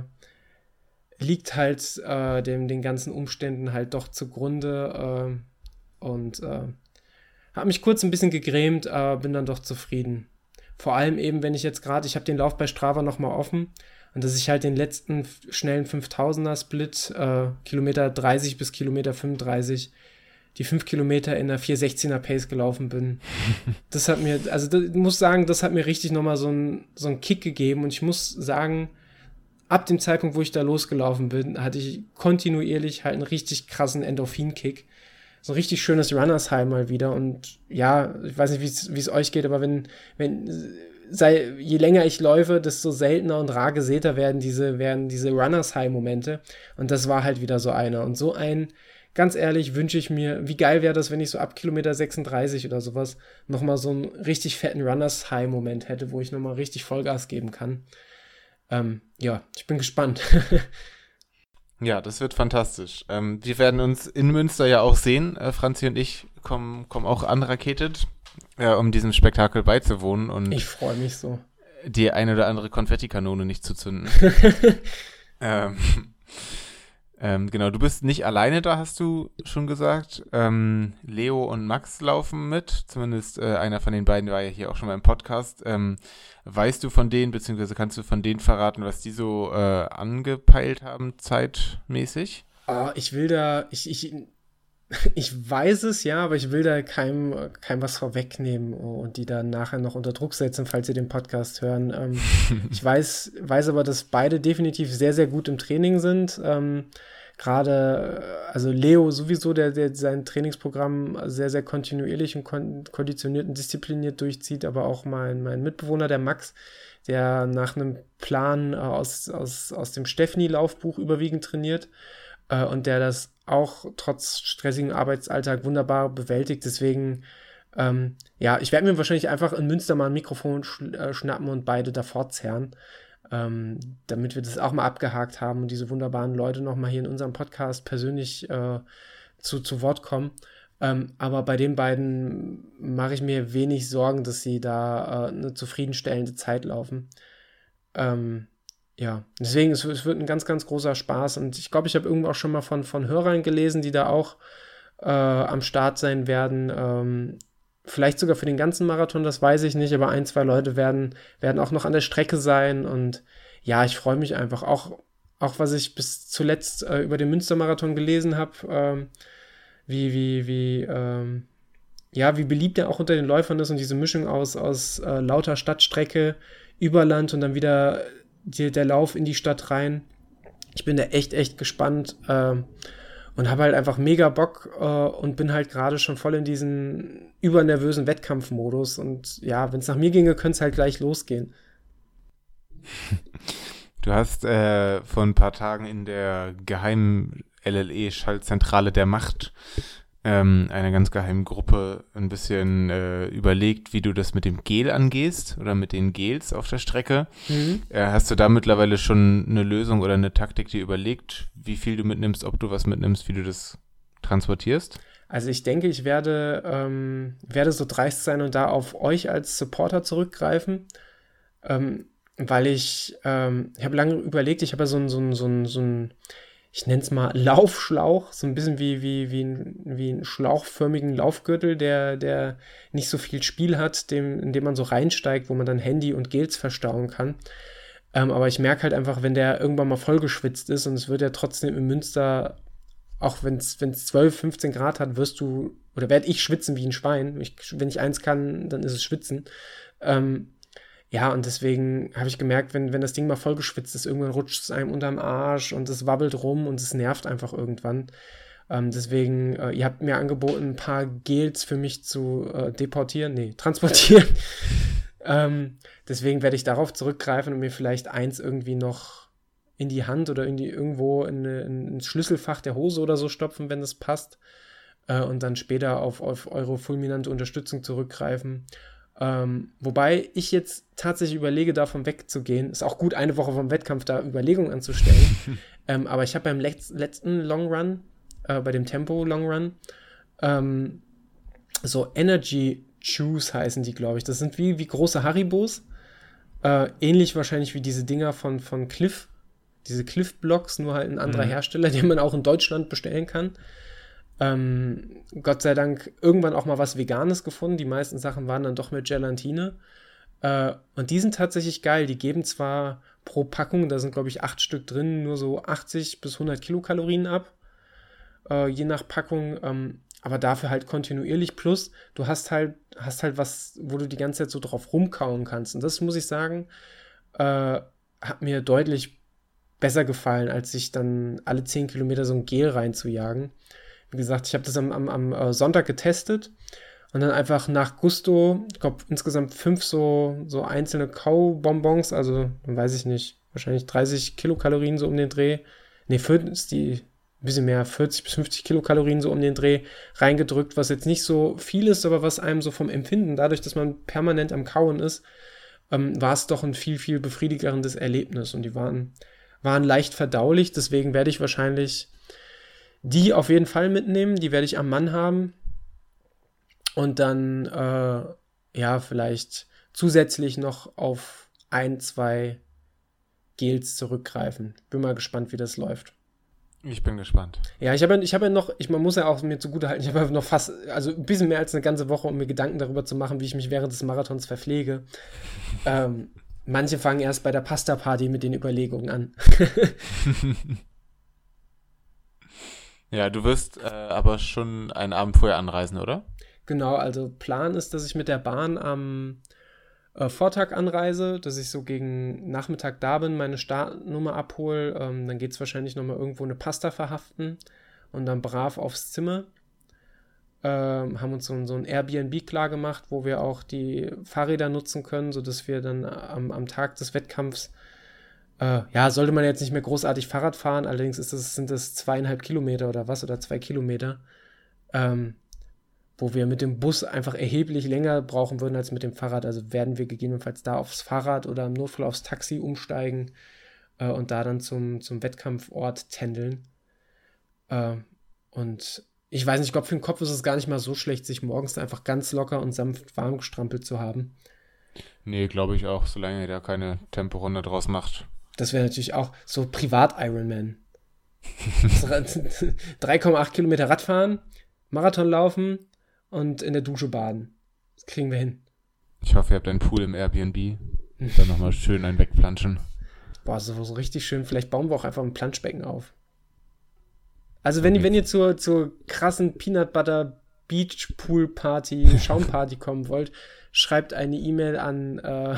liegt halt äh, dem, den ganzen Umständen halt doch zugrunde äh, und äh, habe mich kurz ein bisschen gegrämt, bin dann doch zufrieden. Vor allem eben, wenn ich jetzt gerade, ich habe den Lauf bei Strava nochmal offen und dass ich halt den letzten schnellen 5000er Split, äh, Kilometer 30 bis Kilometer 35, die 5 Kilometer in der 416er Pace gelaufen bin. Das hat mir, also das, ich muss sagen, das hat mir richtig nochmal so einen so einen Kick gegeben und ich muss sagen, ab dem Zeitpunkt, wo ich da losgelaufen bin, hatte ich kontinuierlich halt einen richtig krassen Endorphin-Kick. So ein richtig schönes Runners High mal wieder und ja, ich weiß nicht, wie es euch geht, aber wenn, wenn, sei, je länger ich läufe, desto seltener und rar gesäter werden diese, werden diese Runners High Momente und das war halt wieder so einer und so ein, ganz ehrlich wünsche ich mir, wie geil wäre das, wenn ich so ab Kilometer 36 oder sowas nochmal so einen richtig fetten Runners-High-Moment hätte, wo ich nochmal richtig Vollgas geben kann. Ähm, ja, ich bin gespannt. [laughs] ja, das wird fantastisch. Ähm, wir werden uns in Münster ja auch sehen. Äh, Franzi und ich kommen, kommen auch anraketet, äh, um diesem Spektakel beizuwohnen. Und ich freue mich so. Die eine oder andere Konfettikanone nicht zu zünden. [laughs] ähm, ähm, genau, du bist nicht alleine da, hast du schon gesagt. Ähm, Leo und Max laufen mit. Zumindest äh, einer von den beiden war ja hier auch schon mal im Podcast. Ähm, weißt du von denen, beziehungsweise kannst du von denen verraten, was die so äh, angepeilt haben, zeitmäßig? Oh, ich will da, ich, ich, ich weiß es ja, aber ich will da keinem, keinem was vorwegnehmen und die dann nachher noch unter Druck setzen, falls sie den Podcast hören. Ähm, [laughs] ich weiß, weiß aber, dass beide definitiv sehr, sehr gut im Training sind. Ähm, gerade, also Leo sowieso, der, der sein Trainingsprogramm sehr, sehr kontinuierlich und kon konditioniert und diszipliniert durchzieht, aber auch mein, mein Mitbewohner, der Max, der nach einem Plan äh, aus, aus, aus dem Stephanie-Laufbuch überwiegend trainiert äh, und der das auch trotz stressigem Arbeitsalltag wunderbar bewältigt. Deswegen, ähm, ja, ich werde mir wahrscheinlich einfach in Münster mal ein Mikrofon sch äh, schnappen und beide davor zerren ähm, damit wir das auch mal abgehakt haben und diese wunderbaren Leute nochmal hier in unserem Podcast persönlich äh, zu, zu Wort kommen. Ähm, aber bei den beiden mache ich mir wenig Sorgen, dass sie da äh, eine zufriedenstellende Zeit laufen. Ähm, ja, deswegen, es, es, wird ein ganz, ganz großer Spaß. Und ich glaube, ich habe irgendwo auch schon mal von, von Hörern gelesen, die da auch äh, am Start sein werden. Ähm, Vielleicht sogar für den ganzen Marathon, das weiß ich nicht, aber ein, zwei Leute werden, werden auch noch an der Strecke sein. Und ja, ich freue mich einfach. Auch, auch was ich bis zuletzt äh, über den Münstermarathon gelesen habe, ähm, wie, wie, wie, ähm, ja, wie beliebt er auch unter den Läufern ist und diese Mischung aus, aus äh, lauter Stadtstrecke, Überland und dann wieder die, der Lauf in die Stadt rein. Ich bin da echt, echt gespannt. Ähm, und habe halt einfach mega Bock äh, und bin halt gerade schon voll in diesen übernervösen Wettkampfmodus. Und ja, wenn es nach mir ginge, könnte es halt gleich losgehen. Du hast äh, vor ein paar Tagen in der geheimen LLE-Schaltzentrale der Macht ähm, einer ganz geheimen Gruppe ein bisschen äh, überlegt, wie du das mit dem Gel angehst oder mit den Gels auf der Strecke. Mhm. Äh, hast du da mittlerweile schon eine Lösung oder eine Taktik dir überlegt, wie viel du mitnimmst, ob du was mitnimmst, wie du das transportierst? Also ich denke, ich werde, ähm, werde so dreist sein und da auf euch als Supporter zurückgreifen. Ähm, weil ich, ähm, ich habe lange überlegt, ich habe ja so ein, so ein, so ein, so ein ich nenne es mal Laufschlauch, so ein bisschen wie, wie, wie, ein, wie ein schlauchförmigen Laufgürtel, der, der nicht so viel Spiel hat, dem, in dem man so reinsteigt, wo man dann Handy und Gels verstauen kann. Ähm, aber ich merke halt einfach, wenn der irgendwann mal vollgeschwitzt ist und es wird ja trotzdem im Münster, auch wenn es 12, 15 Grad hat, wirst du, oder werde ich schwitzen wie ein Schwein. Ich, wenn ich eins kann, dann ist es schwitzen. Ähm, ja, und deswegen habe ich gemerkt, wenn, wenn das Ding mal vollgeschwitzt ist, irgendwann rutscht es einem unterm Arsch und es wabbelt rum und es nervt einfach irgendwann. Ähm, deswegen, äh, ihr habt mir angeboten, ein paar Gels für mich zu äh, deportieren, nee, transportieren. [laughs] ähm, deswegen werde ich darauf zurückgreifen und mir vielleicht eins irgendwie noch in die Hand oder in die, irgendwo in, in, ins Schlüsselfach der Hose oder so stopfen, wenn es passt. Äh, und dann später auf, auf eure fulminante Unterstützung zurückgreifen. Ähm, wobei ich jetzt tatsächlich überlege, davon wegzugehen. Ist auch gut, eine Woche vom Wettkampf da Überlegungen anzustellen. [laughs] ähm, aber ich habe beim Letz letzten Long Run, äh, bei dem Tempo Long Run, ähm, so Energy Chews heißen die, glaube ich. Das sind wie, wie große Haribos. Äh, ähnlich wahrscheinlich wie diese Dinger von, von Cliff. Diese Cliff-Blocks, nur halt ein anderer mhm. Hersteller, [laughs] den man auch in Deutschland bestellen kann. Ähm, Gott sei Dank irgendwann auch mal was Veganes gefunden. Die meisten Sachen waren dann doch mit Gelatine. Äh, und die sind tatsächlich geil. Die geben zwar pro Packung, da sind glaube ich acht Stück drin, nur so 80 bis 100 Kilokalorien ab. Äh, je nach Packung. Ähm, aber dafür halt kontinuierlich. Plus, du hast halt, hast halt was, wo du die ganze Zeit so drauf rumkauen kannst. Und das muss ich sagen, äh, hat mir deutlich besser gefallen, als sich dann alle 10 Kilometer so ein Gel reinzujagen. Wie gesagt, ich habe das am, am, am äh, Sonntag getestet und dann einfach nach Gusto, ich glaube insgesamt fünf so, so einzelne Kaubonbons, also weiß ich nicht, wahrscheinlich 30 Kilokalorien so um den Dreh. Ne, ist die ein bisschen mehr, 40 bis 50 Kilokalorien so um den Dreh reingedrückt, was jetzt nicht so viel ist, aber was einem so vom Empfinden, dadurch, dass man permanent am Kauen ist, ähm, war es doch ein viel, viel befriedigerendes Erlebnis und die waren, waren leicht verdaulich, deswegen werde ich wahrscheinlich die auf jeden Fall mitnehmen, die werde ich am Mann haben. Und dann, äh, ja, vielleicht zusätzlich noch auf ein, zwei Gels zurückgreifen. Bin mal gespannt, wie das läuft. Ich bin gespannt. Ja, ich habe ich hab ja noch, ich, man muss ja auch mir zugute halten, ich habe ja noch fast, also ein bisschen mehr als eine ganze Woche, um mir Gedanken darüber zu machen, wie ich mich während des Marathons verpflege. [laughs] ähm, manche fangen erst bei der Pasta-Party mit den Überlegungen an. [laughs] Ja, du wirst äh, aber schon einen Abend vorher anreisen, oder? Genau, also Plan ist, dass ich mit der Bahn am äh, Vortag anreise, dass ich so gegen Nachmittag da bin, meine Startnummer abhole. Ähm, dann geht es wahrscheinlich nochmal irgendwo eine Pasta verhaften und dann brav aufs Zimmer. Ähm, haben uns so, so ein Airbnb klar gemacht, wo wir auch die Fahrräder nutzen können, sodass wir dann am, am Tag des Wettkampfs, äh, ja, sollte man jetzt nicht mehr großartig Fahrrad fahren, allerdings ist das, sind das zweieinhalb Kilometer oder was oder zwei Kilometer. Ähm, wo wir mit dem Bus einfach erheblich länger brauchen würden als mit dem Fahrrad. Also werden wir gegebenenfalls da aufs Fahrrad oder im Notfall aufs Taxi umsteigen äh, und da dann zum, zum Wettkampfort tändeln. Äh, und ich weiß nicht, ich glaube, für den Kopf ist es gar nicht mal so schlecht, sich morgens einfach ganz locker und sanft warm gestrampelt zu haben. Nee, glaube ich auch, solange ihr da keine Temporunde draus macht. Das wäre natürlich auch so Privat-Ironman. 3,8 [laughs] Kilometer Radfahren, Marathon laufen, und in der Dusche baden. Das kriegen wir hin. Ich hoffe, ihr habt einen Pool im Airbnb. Dann nochmal schön ein wegplanschen. Boah, so, so richtig schön. Vielleicht bauen wir auch einfach ein Planschbecken auf. Also wenn, okay. wenn ihr zur, zur krassen Peanut Butter Beach Pool Party, [laughs] Schaumparty kommen wollt, schreibt eine E-Mail an, äh,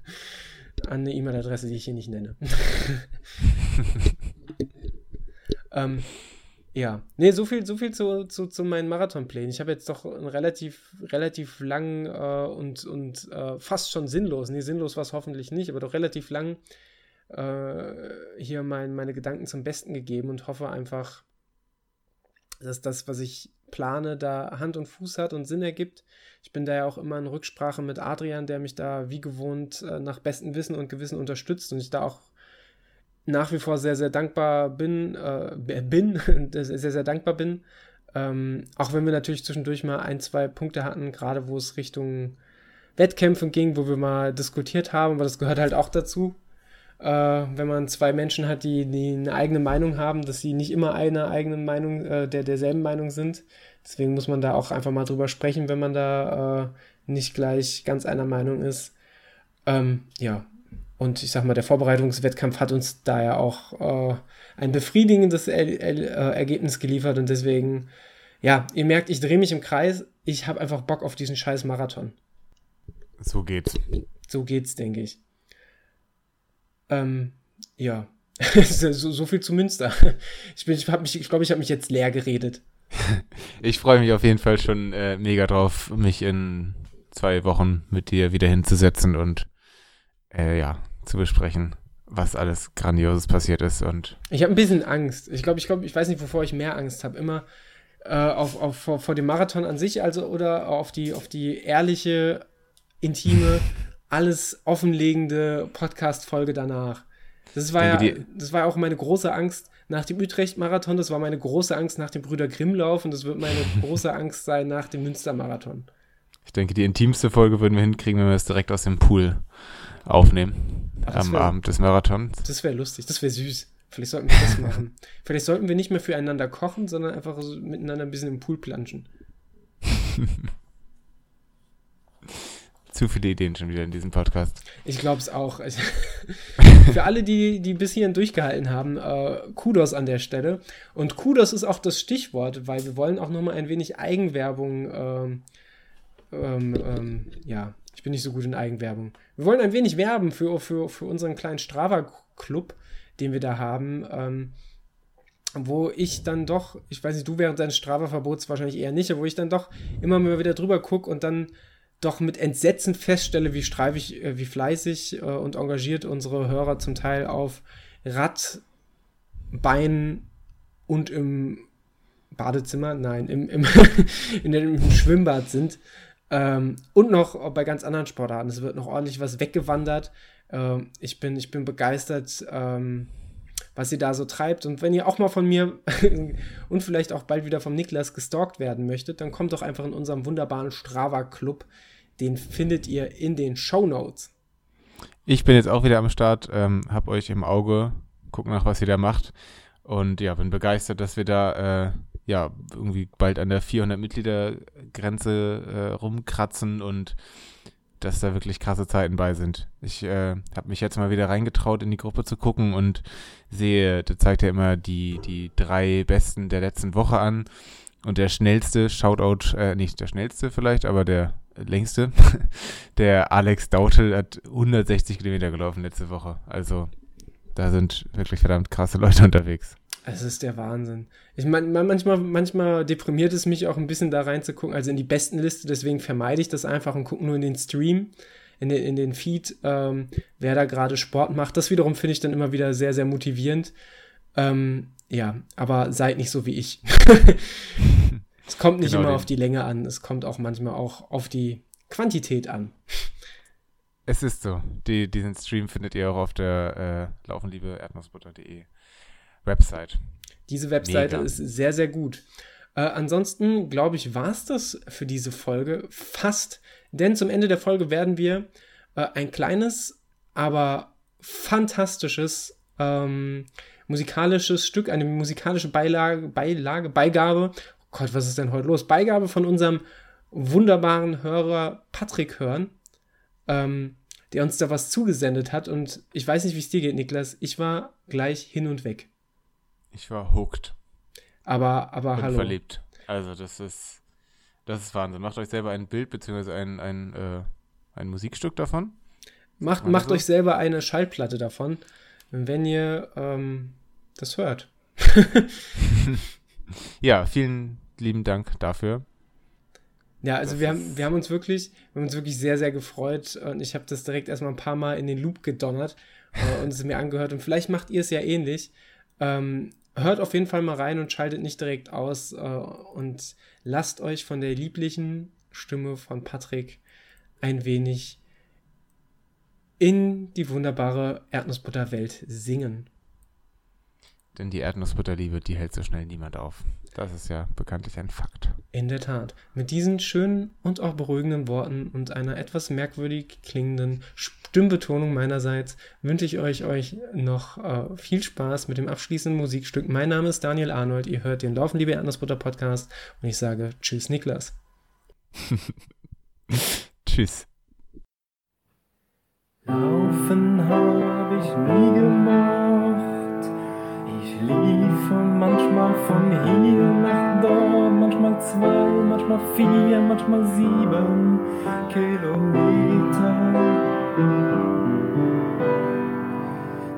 [laughs] an eine E-Mail-Adresse, die ich hier nicht nenne. [laughs] ähm, ja, nee, so viel, so viel zu, zu, zu meinen Marathonplänen. Ich habe jetzt doch einen relativ, relativ lang äh, und, und äh, fast schon sinnlos, nee, sinnlos war es hoffentlich nicht, aber doch relativ lang äh, hier mein, meine Gedanken zum Besten gegeben und hoffe einfach, dass das, was ich plane, da Hand und Fuß hat und Sinn ergibt. Ich bin da ja auch immer in Rücksprache mit Adrian, der mich da wie gewohnt äh, nach bestem Wissen und Gewissen unterstützt und ich da auch nach wie vor sehr, sehr dankbar bin, äh, [laughs] bin, sehr, sehr dankbar bin. Ähm, auch wenn wir natürlich zwischendurch mal ein, zwei Punkte hatten, gerade wo es Richtung Wettkämpfen ging, wo wir mal diskutiert haben, aber das gehört halt auch dazu. Äh, wenn man zwei Menschen hat, die, die eine eigene Meinung haben, dass sie nicht immer eine eigene Meinung, äh, der, derselben Meinung sind. Deswegen muss man da auch einfach mal drüber sprechen, wenn man da äh, nicht gleich ganz einer Meinung ist. Ähm, ja, und ich sag mal, der Vorbereitungswettkampf hat uns da ja auch äh, ein befriedigendes er er äh, Ergebnis geliefert. Und deswegen, ja, ihr merkt, ich drehe mich im Kreis. Ich habe einfach Bock auf diesen scheiß Marathon. So geht's. So geht's, denke ich. Ähm, ja. [laughs] so, so, viel zu Münster. [laughs] Ich, ich, mich, ich glaube, ich habe mich jetzt leer geredet. [laughs] ich freue mich auf jeden Fall schon äh, mega drauf, mich in zwei Wochen mit dir wieder hinzusetzen und äh, ja, zu besprechen, was alles Grandioses passiert ist. Und ich habe ein bisschen Angst. Ich glaube, ich glaube, ich weiß nicht, wovor ich mehr Angst habe. Immer äh, auf, auf, vor, vor, dem Marathon an sich, also oder auf die, auf die ehrliche, intime, alles offenlegende Podcast-Folge danach. Das war ja, das war auch meine große Angst nach dem Utrecht-Marathon, das war meine große Angst nach dem Brüder Grimm-Lauf und das wird meine [laughs] große Angst sein nach dem Münster-Marathon. Ich denke, die intimste Folge würden wir hinkriegen, wenn wir es direkt aus dem Pool aufnehmen. Ach, am wär, Abend des Marathons. Das wäre lustig, das wäre süß. Vielleicht sollten wir das machen. [laughs] Vielleicht sollten wir nicht mehr füreinander kochen, sondern einfach so miteinander ein bisschen im Pool planschen. [laughs] Zu viele Ideen schon wieder in diesem Podcast. Ich glaube es auch. [laughs] Für alle, die, die bis hierhin durchgehalten haben, äh, Kudos an der Stelle. Und Kudos ist auch das Stichwort, weil wir wollen auch nochmal ein wenig Eigenwerbung ähm, ähm, ähm, ja, ich bin nicht so gut in Eigenwerbung. Wir wollen ein wenig werben für, für, für unseren kleinen Strava-Club, den wir da haben. Ähm, wo ich dann doch, ich weiß nicht, du während deines Strava-Verbots wahrscheinlich eher nicht, aber wo ich dann doch immer mal wieder drüber gucke und dann doch mit Entsetzen feststelle, wie streifig, äh, wie fleißig äh, und engagiert unsere Hörer zum Teil auf Rad, Bein und im Badezimmer, nein, im, im, [laughs] in dem Schwimmbad sind. Ähm, und noch bei ganz anderen Sportarten. Es wird noch ordentlich was weggewandert. Ähm, ich, bin, ich bin begeistert, ähm, was sie da so treibt. Und wenn ihr auch mal von mir [laughs] und vielleicht auch bald wieder vom Niklas gestalkt werden möchtet, dann kommt doch einfach in unserem wunderbaren Strava-Club. Den findet ihr in den Show Notes. Ich bin jetzt auch wieder am Start, ähm, hab euch im Auge, guck nach, was ihr da macht. Und ja, bin begeistert, dass wir da äh, ja, irgendwie bald an der 400 Mitglieder-Grenze äh, rumkratzen und dass da wirklich krasse Zeiten bei sind. Ich äh, habe mich jetzt mal wieder reingetraut, in die Gruppe zu gucken und sehe, da zeigt ja immer die, die drei Besten der letzten Woche an. Und der schnellste, Shoutout, äh, nicht der schnellste vielleicht, aber der längste. [laughs] Der Alex Dautel hat 160 Kilometer gelaufen letzte Woche. Also da sind wirklich verdammt krasse Leute [laughs] unterwegs. Es ist der Wahnsinn. Ich meine, manchmal, manchmal deprimiert es mich auch ein bisschen da reinzugucken, also in die besten Liste, deswegen vermeide ich das einfach und gucke nur in den Stream, in den, in den Feed, ähm, wer da gerade Sport macht. Das wiederum finde ich dann immer wieder sehr, sehr motivierend. Ähm, ja, aber seid nicht so wie ich. [laughs] es kommt nicht genau immer den. auf die Länge an, es kommt auch manchmal auch auf die Quantität an. Es ist so. Die, diesen Stream findet ihr auch auf der äh, laufenliebe-erdnussbutter.de Website. Diese Webseite Mega. ist sehr, sehr gut. Äh, ansonsten, glaube ich, war es das für diese Folge fast. Denn zum Ende der Folge werden wir äh, ein kleines, aber fantastisches ähm, musikalisches Stück, eine musikalische Beilage, Beilage, Beigabe. Gott, was ist denn heute los? Beigabe von unserem wunderbaren Hörer Patrick hören, ähm, der uns da was zugesendet hat. Und ich weiß nicht, wie es dir geht, Niklas. Ich war gleich hin und weg. Ich war hooked. Aber, aber und hallo. verliebt. Also, das ist, das ist Wahnsinn. Macht euch selber ein Bild beziehungsweise ein, ein, äh, ein Musikstück davon. Macht, macht so. euch selber eine Schallplatte davon, wenn ihr ähm, das hört. [laughs] [laughs] ja, vielen lieben Dank dafür. Ja, also wir haben, wir haben uns wirklich, wir haben uns wirklich sehr, sehr gefreut und ich habe das direkt erstmal ein paar Mal in den Loop gedonnert äh, und es mir angehört und vielleicht macht ihr es ja ähnlich. Ähm, hört auf jeden Fall mal rein und schaltet nicht direkt aus äh, und lasst euch von der lieblichen Stimme von Patrick ein wenig in die wunderbare Erdnussbutterwelt singen. Denn die Erdnussbutterliebe, die hält so schnell niemand auf. Das ist ja bekanntlich ein Fakt. In der Tat. Mit diesen schönen und auch beruhigenden Worten und einer etwas merkwürdig klingenden Stimmbetonung meinerseits wünsche ich euch, euch noch äh, viel Spaß mit dem abschließenden Musikstück. Mein Name ist Daniel Arnold. Ihr hört den Laufen, liebe Erdnussbutter Podcast und ich sage Tschüss, Niklas. [laughs] Tschüss. Laufen habe ich nie gemacht liefe manchmal von hier nach dort, manchmal zwei, manchmal vier, manchmal sieben Kilometer.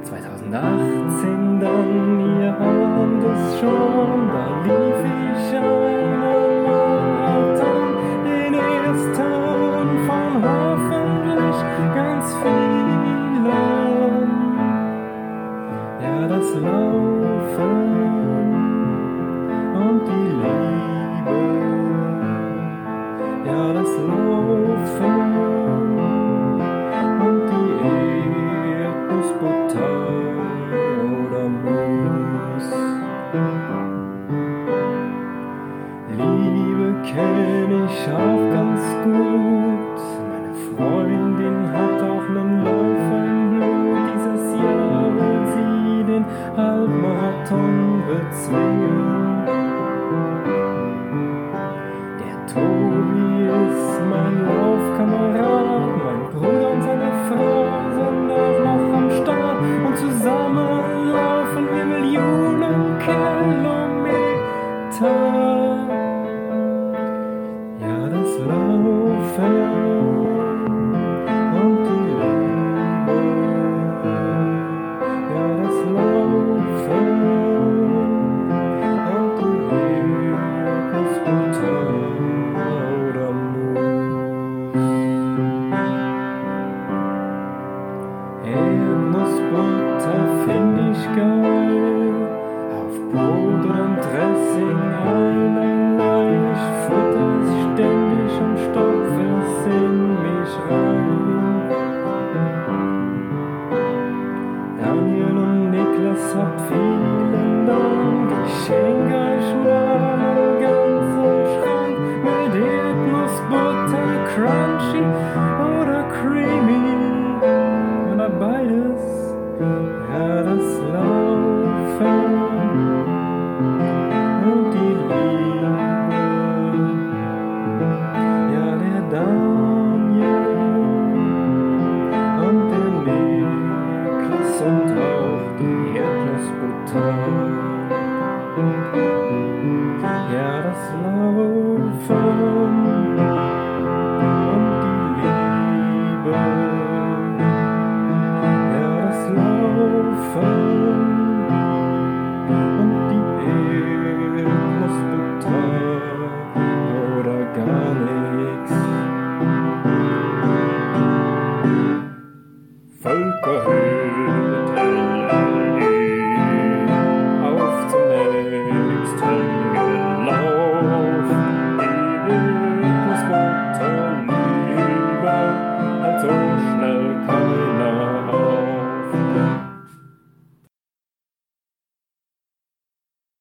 2018 dann, ihr ahnt es schon, da lief ich einen Marathon, den ersten von hoffentlich ganz vielen. Ja, das Laufen